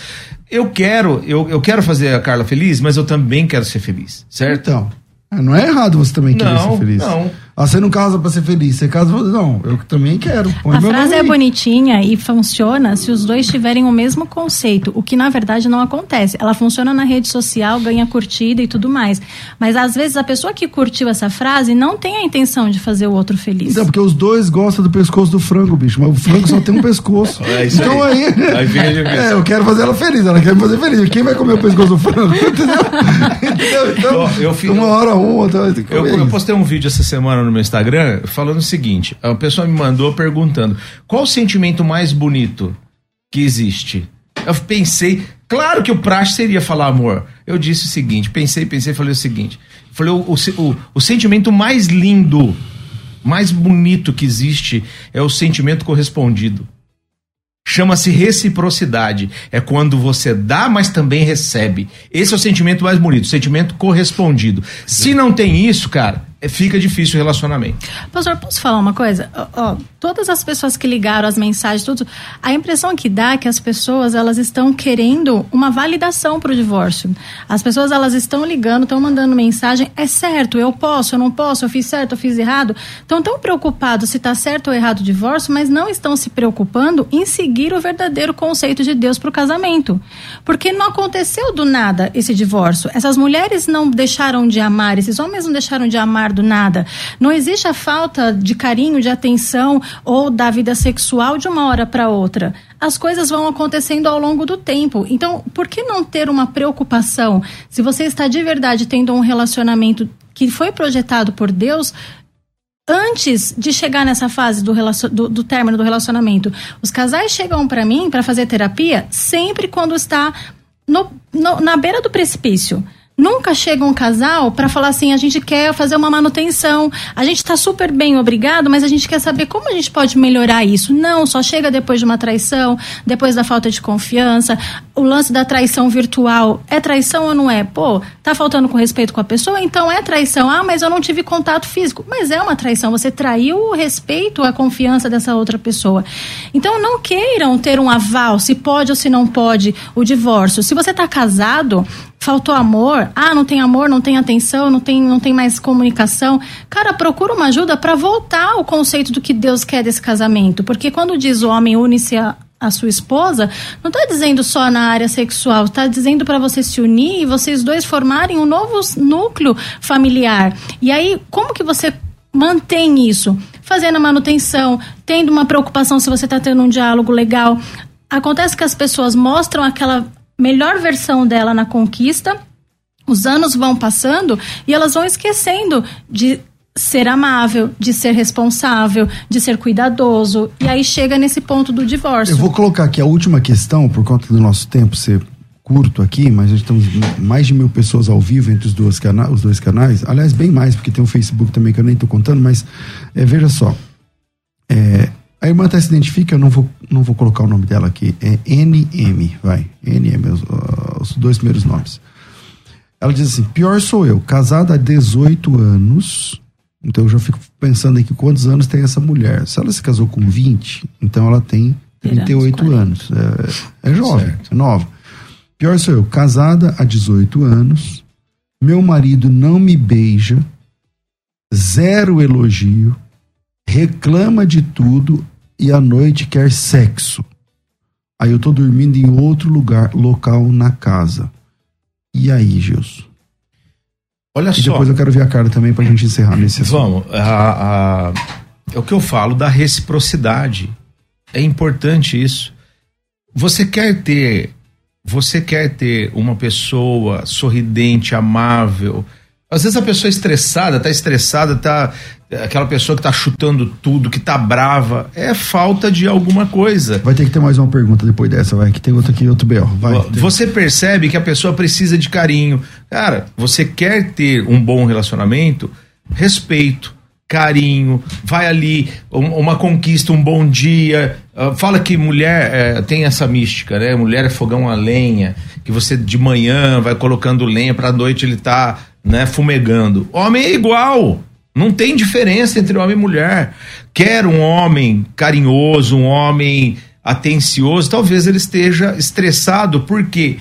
Eu quero, eu, eu quero fazer a Carla feliz, mas eu também quero ser feliz, certo? Então, não é errado você também querer Não, ser feliz. não. Ah, você não casa pra ser feliz, você casa. Não, eu também quero. Põe A meu frase é bonitinha e funciona se os dois tiverem o mesmo conceito, o que na verdade não acontece. Ela funciona na rede social, ganha curtida e tudo mais. Mas às vezes a pessoa que curtiu essa frase não tem a intenção de fazer o outro feliz. Então, porque os dois gostam do pescoço do frango, bicho. Mas o frango só tem um pescoço. É isso então aí. aí. Aí é, eu quero fazer ela feliz, ela quer me fazer feliz. Quem vai comer o pescoço do frango? Entendeu? Entendeu? Então, Ó, eu fiz- uma hora um, outra Eu, eu postei um vídeo essa semana no meu Instagram falando o seguinte: a pessoa me mandou perguntando qual o sentimento mais bonito que existe. Eu pensei, claro que o praxe seria falar amor. Eu disse o seguinte: pensei, pensei, falei o seguinte: falei, o, o, o, o sentimento mais lindo, mais bonito que existe é o sentimento correspondido. Chama-se reciprocidade. É quando você dá, mas também recebe. Esse é o sentimento mais bonito, o sentimento correspondido. Se não tem isso, cara, fica difícil o relacionamento. Pastor, posso falar uma coisa? Ó, todas as pessoas que ligaram as mensagens, tudo, a impressão que dá é que as pessoas elas estão querendo uma validação para o divórcio. As pessoas elas estão ligando, estão mandando mensagem, é certo, eu posso, eu não posso, eu fiz certo, eu fiz errado. Estão tão preocupados se está certo ou errado o divórcio, mas não estão se preocupando em seguir o verdadeiro conceito de Deus para o casamento. Porque não aconteceu do nada esse divórcio. Essas mulheres não deixaram de amar, esses homens não deixaram de amar do nada. Não existe a falta de carinho, de atenção ou da vida sexual de uma hora para outra. As coisas vão acontecendo ao longo do tempo. Então, por que não ter uma preocupação? Se você está de verdade tendo um relacionamento que foi projetado por Deus, antes de chegar nessa fase do, do, do término do relacionamento, os casais chegam para mim para fazer terapia sempre quando está no- no- na beira do precipício. Nunca chega um casal para falar assim: a gente quer fazer uma manutenção, a gente está super bem, obrigado, mas a gente quer saber como a gente pode melhorar isso. Não, só chega depois de uma traição, depois da falta de confiança. O lance da traição virtual é traição ou não é? Pô, tá faltando com respeito com a pessoa, então é traição. Ah, mas eu não tive contato físico. Mas é uma traição, você traiu o respeito, a confiança dessa outra pessoa. Então não queiram ter um aval, se pode ou se não pode, o divórcio. Se você está casado, faltou amor, ah, não tem amor, não tem atenção, não tem, não tem mais comunicação. Cara, procura uma ajuda para voltar ao conceito do que Deus quer desse casamento. Porque quando diz o homem une-se a, sua esposa, não está dizendo só na área sexual, está dizendo para você se unir e vocês dois formarem um novo núcleo familiar. E aí, como que você mantém isso? Fazendo a manutenção, tendo uma preocupação se você está tendo um diálogo legal. Acontece que as pessoas mostram aquela melhor versão dela na conquista, os anos vão passando e elas vão esquecendo de ser amável, de ser responsável, de ser cuidadoso. E aí chega nesse ponto do divórcio. Eu vou colocar aqui a última questão, por conta do nosso tempo ser curto aqui, mas a gente mais de mil pessoas ao vivo entre os dois, cana os dois canais. Aliás, bem mais, porque tem o Facebook também que eu nem estou contando, mas é, veja só. É, a irmã até se identifica, eu não vou, não vou colocar o nome dela aqui. É NM, vai. NM, os, os dois primeiros nomes. Ela diz assim: pior sou eu, casada há 18 anos, Então eu já fico pensando aqui quantos anos tem essa mulher. Se ela se casou com 20, então ela tem 38 anos. É, é jovem, certo. é nova. Pior sou eu, casada há 18 anos, meu marido não me beija, zero elogio, reclama de tudo e à noite quer sexo. Aí eu tô dormindo em outro lugar, local na casa. E aí, Gilson? Olha e só. depois eu quero ver a cara também pra gente encerrar nesse assunto. Vamos, a, a, é o que eu falo da reciprocidade. É importante isso. Você quer ter, você quer ter uma pessoa sorridente, amável. Às vezes a pessoa é estressada, tá estressada, tá aquela pessoa que tá chutando tudo, que tá brava, é falta de alguma coisa. Vai ter que ter mais uma pergunta depois dessa, vai, que tem outra aqui, outro B.O. Vai. Você percebe que a pessoa precisa de carinho. Cara, você quer ter um bom relacionamento? Respeito, carinho, vai ali, uma conquista, um bom dia. Uh, fala que mulher é, tem essa mística, né? Mulher é fogão a lenha, que você de manhã vai colocando lenha para noite ele tá, né, fumegando. Homem é igual. Não tem diferença entre homem e mulher. Quer um homem carinhoso, um homem atencioso, talvez ele esteja estressado porque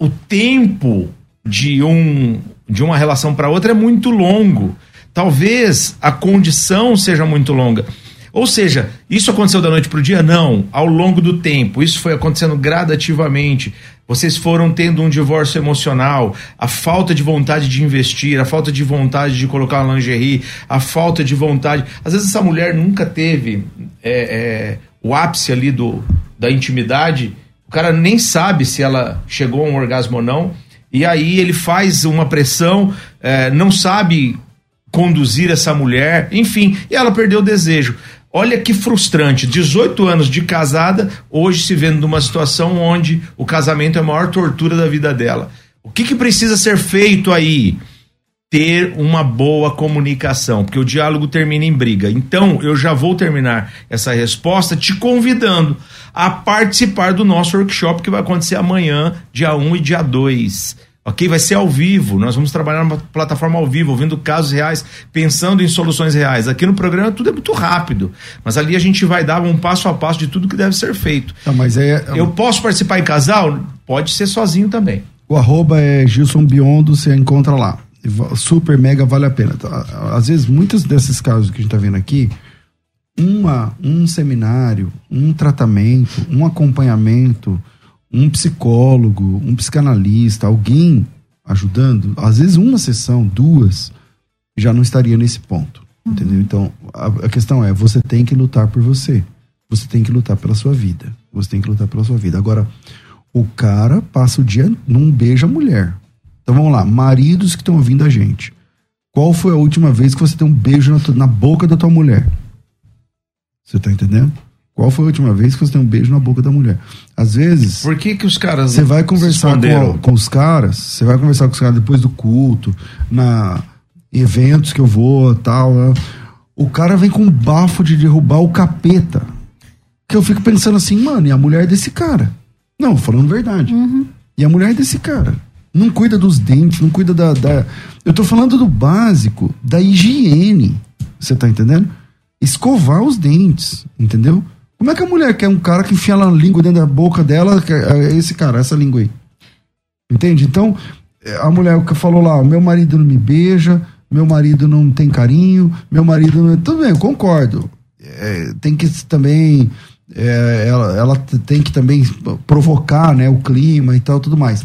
o tempo de um de uma relação para outra é muito longo. Talvez a condição seja muito longa. Ou seja, isso aconteceu da noite para o dia? Não, ao longo do tempo. Isso foi acontecendo gradativamente. Vocês foram tendo um divórcio emocional, a falta de vontade de investir, a falta de vontade de colocar uma lingerie, a falta de vontade. Às vezes essa mulher nunca teve é, é, o ápice ali do, da intimidade, o cara nem sabe se ela chegou a um orgasmo ou não, e aí ele faz uma pressão, é, não sabe conduzir essa mulher, enfim, e ela perdeu o desejo. Olha que frustrante, 18 anos de casada, hoje se vendo numa situação onde o casamento é a maior tortura da vida dela. O que, que precisa ser feito aí? Ter uma boa comunicação, porque o diálogo termina em briga. Então, eu já vou terminar essa resposta te convidando a participar do nosso workshop que vai acontecer amanhã, dia 1 e dia 2 Ok? Vai ser ao vivo. Nós vamos trabalhar numa plataforma ao vivo, ouvindo casos reais, pensando em soluções reais. Aqui no programa tudo é muito rápido. Mas ali a gente vai dar um passo a passo de tudo que deve ser feito. Tá, mas é... Eu posso participar em casal? Pode ser sozinho também. O arroba é Gilson Biondo, você encontra lá. Super, mega, vale a pena. Tá, às vezes, muitos desses casos que a gente está vendo aqui, uma, um seminário, um tratamento, um acompanhamento um psicólogo, um psicanalista, alguém ajudando, às vezes uma sessão, duas, já não estaria nesse ponto. Uhum. Entendeu? Então, a, a, questão é: você tem que lutar por você. Você tem que lutar pela sua vida. Você tem que lutar pela sua vida. Agora, o cara passa o dia num beijo a mulher. Então vamos lá, maridos que estão ouvindo a gente. Qual foi a última vez que você tem um beijo na, na boca da tua mulher? Você tá entendendo? Qual foi a última vez que você tem um beijo na boca da mulher? Às vezes. Por que que os caras. Você vai conversar com, com, os caras, você vai conversar com os caras depois do culto, na eventos que eu vou tal. Né? O cara vem com um bafo de derrubar o capeta. Que eu fico pensando assim, mano, e a mulher desse cara? Não, falando verdade. Uhum. E a mulher desse cara? Não cuida dos dentes, não cuida da, da. Eu tô falando do básico, da higiene. Você tá entendendo? Escovar os dentes, entendeu? Como é que a mulher quer um cara que enfia a língua dentro da boca dela, é esse cara, essa língua aí? Entende? Então, é, a mulher que falou lá, meu marido não me beija, meu marido não tem carinho, meu marido não. Tudo bem, eu concordo. É, tem que também. É, ela, ela tem que também provocar né, o clima e tal, tudo mais.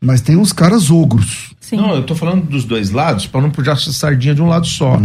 Mas tem uns caras ogros. Sim. Não, eu tô falando dos dois lados para não puxar sardinha de um lado só. É.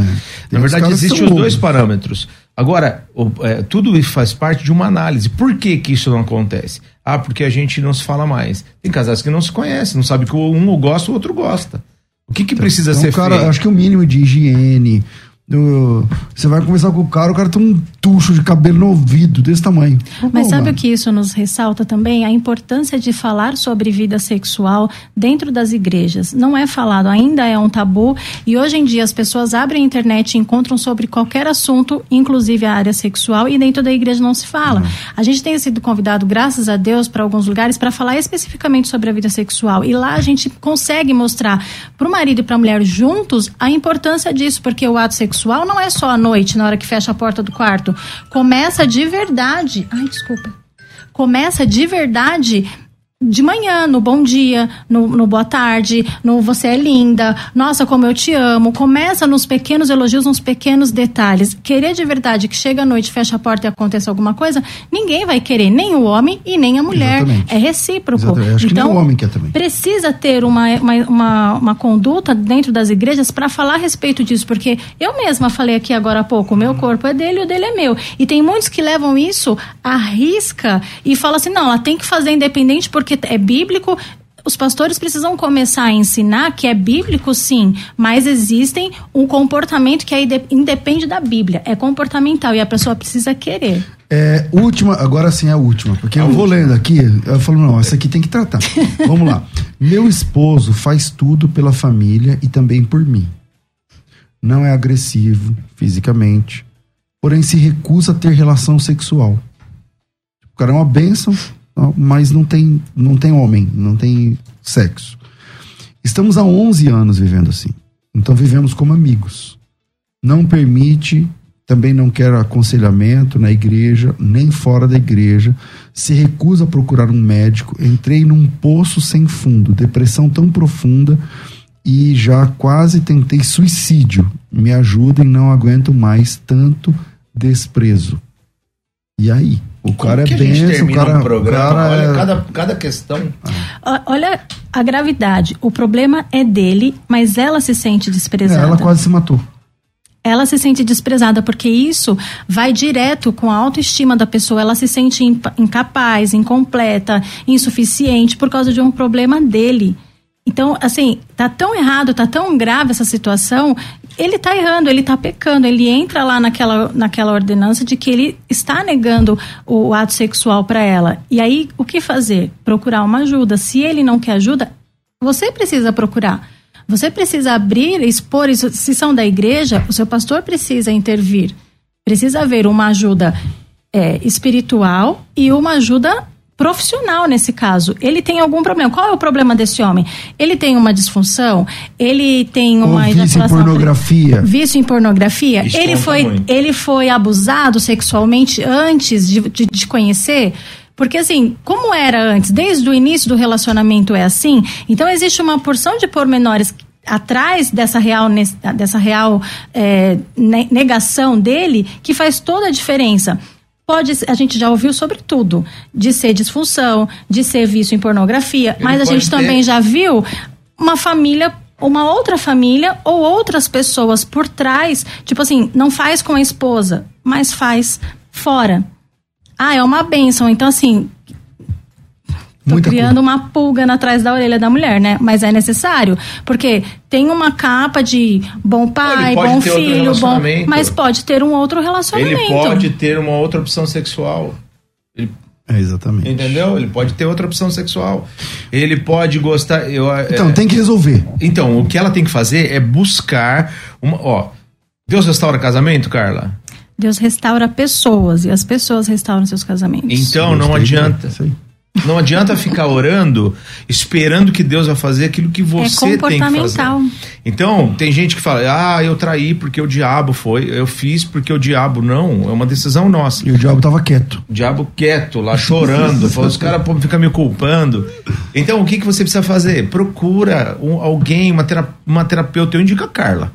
Na verdade, existem os dois parâmetros. Agora, é, tudo isso faz parte de uma análise. Por que que isso não acontece? Ah, porque a gente não se fala mais. Tem casais que não se conhecem, não sabe que um gosta, o outro gosta. O que que então, precisa então, ser cara, feito? Acho que o mínimo de higiene, do, você vai conversar com o cara, o cara tem um tucho de cabelo no ouvido, desse tamanho. Mas Pô, sabe mano. o que isso nos ressalta também? A importância de falar sobre vida sexual dentro das igrejas. Não é falado, ainda é um tabu. E hoje em dia as pessoas abrem a internet e encontram sobre qualquer assunto, inclusive a área sexual, e dentro da igreja não se fala. A gente tem sido convidado, graças a Deus, para alguns lugares para falar especificamente sobre a vida sexual. E lá a gente consegue mostrar para o marido e para a mulher juntos a importância disso, porque o ato sexual não é só à noite, na hora que fecha a porta do quarto. Começa de verdade. Ai, desculpa. Começa de verdade de manhã, no bom dia, no, no boa tarde, no você é linda, nossa, como eu te amo. Começa nos pequenos elogios, nos pequenos detalhes. Querer de verdade que chega à noite, fecha a porta e aconteça alguma coisa, ninguém vai querer, nem o homem e nem a mulher. Exatamente. É recíproco. Exatamente. Acho que nem então, o homem quer também. precisa ter uma, uma, uma, uma conduta dentro das igrejas para falar a respeito disso, porque eu mesma falei aqui agora há pouco, o meu corpo é dele e o dele é meu. E tem muitos que levam isso à risca e falam assim, não, ela tem que fazer independente porque é bíblico. Os pastores precisam começar a ensinar que é bíblico, sim, mas existem um comportamento que aí de- independe da Bíblia, é comportamental e a pessoa precisa querer. É, última, agora sim é a última, porque eu vou lendo aqui, eu falo, não, essa aqui tem que tratar. Vamos lá. Meu esposo faz tudo pela família e também por mim. Não é agressivo fisicamente, porém se recusa a ter relação sexual. O cara é uma bênção, mas não tem, não tem homem, não tem sexo. Estamos há 11 anos vivendo assim. Então vivemos como amigos. Não permite, também não quer aconselhamento na igreja, nem fora da igreja. Se recusa a procurar um médico. Entrei num poço sem fundo, depressão tão profunda e já quase tentei suicídio. Me ajudem, não aguento mais tanto desprezo. E aí? O cara é que a gente benção, o cara, um programa? o cara Olha, é- cada, cada questão. Ó- Olha a gravidade. O problema é dele, mas ela se sente É, desprezada. ela quase se matou. Ela se sente desprezada porque isso vai direto com a autoestima da pessoa. Ela se sente incapaz, incompleta, insuficiente por causa de um problema dele. Então, assim, tá tão errado, tá tão grave essa situação, ele tá errando, ele tá pecando, ele entra lá naquela, naquela ordenança de que ele está negando o ato sexual para ela. E aí, o que fazer? Procurar uma ajuda. Se ele não quer ajuda, você precisa procurar. Você precisa abrir, expor isso. Se são da igreja, o seu pastor precisa intervir. Precisa haver uma ajuda é, espiritual e uma ajuda profissional nesse caso. Ele tem algum problema. Qual é o problema desse homem? Ele tem uma disfunção? Ele tem Ou uma vício em pornografia. Vício em pornografia? Isso Ele foi, muito. ele foi abusado sexualmente antes de, de, de conhecer? Porque assim, como era antes, desde o início do relacionamento é assim, então existe uma porção de pormenores atrás dessa real, dessa real é, ne- negação dele que faz toda a diferença. Pode, a gente já ouviu sobre tudo, de ser disfunção, de ser vício em pornografia, Ele mas a gente ter- também já viu uma família uma outra família ou outras pessoas por trás, tipo assim, não faz com a esposa, mas faz fora. Ah, é uma benção. Então, assim, tô Muita criando uma pulga na trás da orelha da mulher, né? Mas é necessário. Porque tem uma capa de bom pai, bom filho, bom. Mas pode ter um outro relacionamento. Ele pode ter uma outra opção sexual. Ele- É, exatamente. Entendeu? Ele pode ter outra opção sexual. Ele pode gostar. Eu, Então, é- tem que resolver. Então, o que ela tem que fazer é buscar uma. Ó, Deus restaura casamento, Carla? Deus restaura pessoas e as pessoas restauram seus casamentos. Então, não adianta. Não adianta ficar orando, esperando que Deus vai fazer aquilo que você é tem que fazer. comportamental. Então, tem gente que fala, ah, eu traí porque o diabo foi, eu fiz porque o diabo não, é uma decisão nossa. E o diabo tava quieto. O diabo quieto, lá chorando, falou, os caras ficam me culpando. Então, o que, que você precisa fazer? Procura um- alguém, uma, tera- uma terapeuta, eu indico a Carla.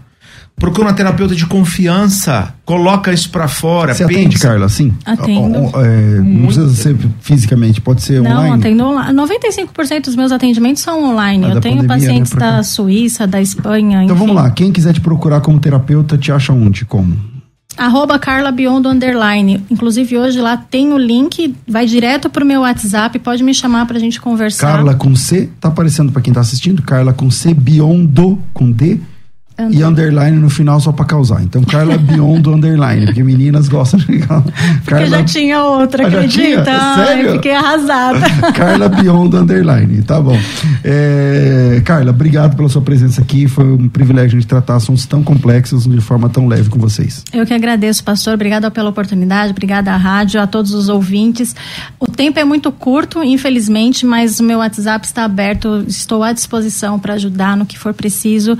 Procura uma terapeuta de confiança, coloca isso pra fora. Você atende, pensa. Carla, assim? Atendo. Ó, é, não precisa ser fisicamente, pode ser Não, online? atendo online. 95% dos meus atendimentos são online. Ah, eu tenho pandemia, pacientes né, pra cá. da Suíça, da Espanha, Então enfim. vamos lá, quem quiser te procurar como terapeuta, te acha onde? Como? Arroba Carla Biondo Underline. Inclusive, hoje lá tem o link, vai direto pro meu WhatsApp, pode me chamar pra gente conversar. Carla com C, tá aparecendo pra quem tá assistindo? Carla com C, Biondo com D, e underline no final só pra causar. Então, Carla Beyond underline, porque meninas gostam de. Carla... eu já tinha outra, ah, acredita? Sério? fiquei arrasada. Carla Beyond underline, tá bom. É... Carla, obrigado pela sua presença aqui. Foi um privilégio a gente tratar assuntos tão complexos de forma tão leve com vocês. Eu que agradeço, pastor. Obrigada pela oportunidade, obrigada à rádio, a todos os ouvintes. O tempo é muito curto, infelizmente, mas o meu WhatsApp está aberto. Estou à disposição para ajudar no que for preciso.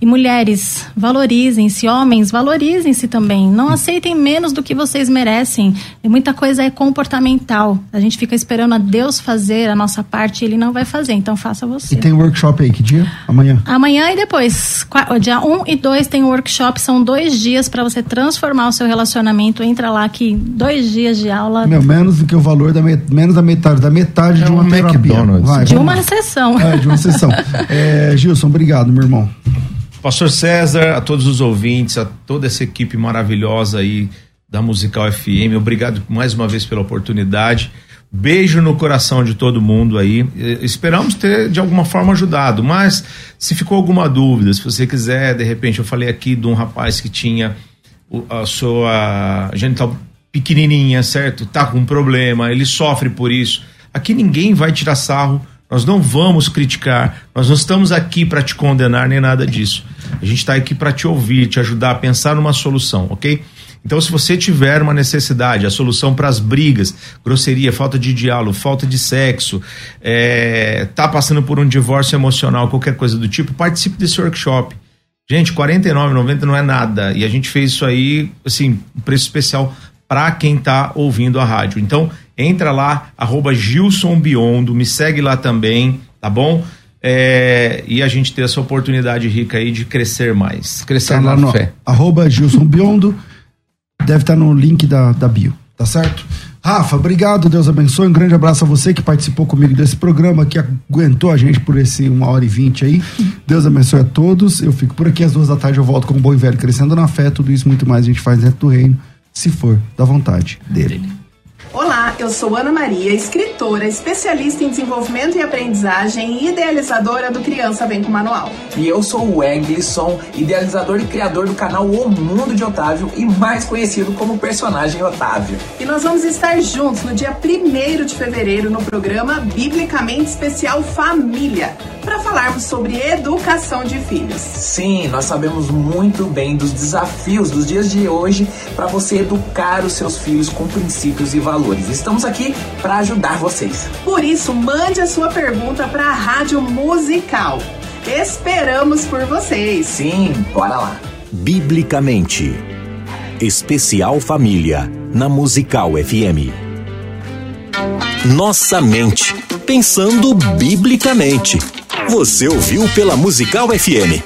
E mulheres mulheres, valorizem-se, homens, valorizem-se também. Não aceitem menos do que vocês merecem. E muita coisa é comportamental. A gente fica esperando a Deus fazer a nossa parte e ele não vai fazer, então faça você. E tem workshop aí, que dia? Amanhã? Amanhã e depois. Dia 1 um e 2 tem workshop, são dois dias para você transformar o seu relacionamento. Entra lá que dois dias de aula. Meu, menos do que o valor da met... menos da metade, da metade é de uma um terapia. Vai, de uma sessão. É, de uma sessão. é, Gilson, obrigado, meu irmão. Pastor César, a todos os ouvintes, a toda essa equipe maravilhosa aí da Musical FM, obrigado mais uma vez pela oportunidade. Beijo no coração de todo mundo aí. Esperamos ter de alguma forma ajudado, mas se ficou alguma dúvida, se você quiser, de repente, eu falei aqui de um rapaz que tinha a sua genital pequenininha, certo? Tá com um problema, ele sofre por isso. Aqui ninguém vai tirar sarro nós não vamos criticar, nós não estamos aqui para te condenar nem nada disso. A gente está aqui para te ouvir, te ajudar a pensar numa solução, ok? Então, se você tiver uma necessidade, a solução para as brigas, grosseria, falta de diálogo, falta de sexo, é, tá passando por um divórcio emocional, qualquer coisa do tipo, participe desse workshop. Gente, R$ 49,90 não é nada. E a gente fez isso aí, assim, um preço especial para quem está ouvindo a rádio. Então, entra lá, arroba Gilson Biondo, me segue lá também, tá bom? É, e a gente ter essa oportunidade rica aí de crescer mais. Crescer tá na no, fé. Arroba Gilson Biondo, deve estar tá no link da, da bio, tá certo? Rafa, obrigado, Deus abençoe. Um grande abraço a você que participou comigo desse programa, que aguentou a gente por esse uma hora e vinte aí. Deus abençoe a todos. Eu fico por aqui às duas da tarde, eu volto com o bom e velho crescendo na fé. Tudo isso muito mais a gente faz dentro do reino se for da vontade dele. Olá, eu sou Ana Maria, escritora, especialista em desenvolvimento e aprendizagem e idealizadora do Criança Vem com Manual. E eu sou o Eglisson, idealizador e criador do canal O Mundo de Otávio e mais conhecido como personagem Otávio. E nós vamos estar juntos no dia 1 de fevereiro no programa Biblicamente Especial Família, para falarmos sobre educação de filhos. Sim, nós sabemos muito bem dos desafios dos dias de hoje para você educar os seus filhos com princípios e valores valores. Estamos aqui para ajudar vocês. Por isso, mande a sua pergunta para a Rádio Musical. Esperamos por vocês. Sim, bora lá. Biblicamente. Especial Família na Musical FM. Nossa mente, pensando biblicamente. Você ouviu pela Musical FM.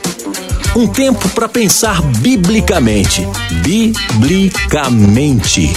Um tempo para pensar biblicamente. Biblicamente.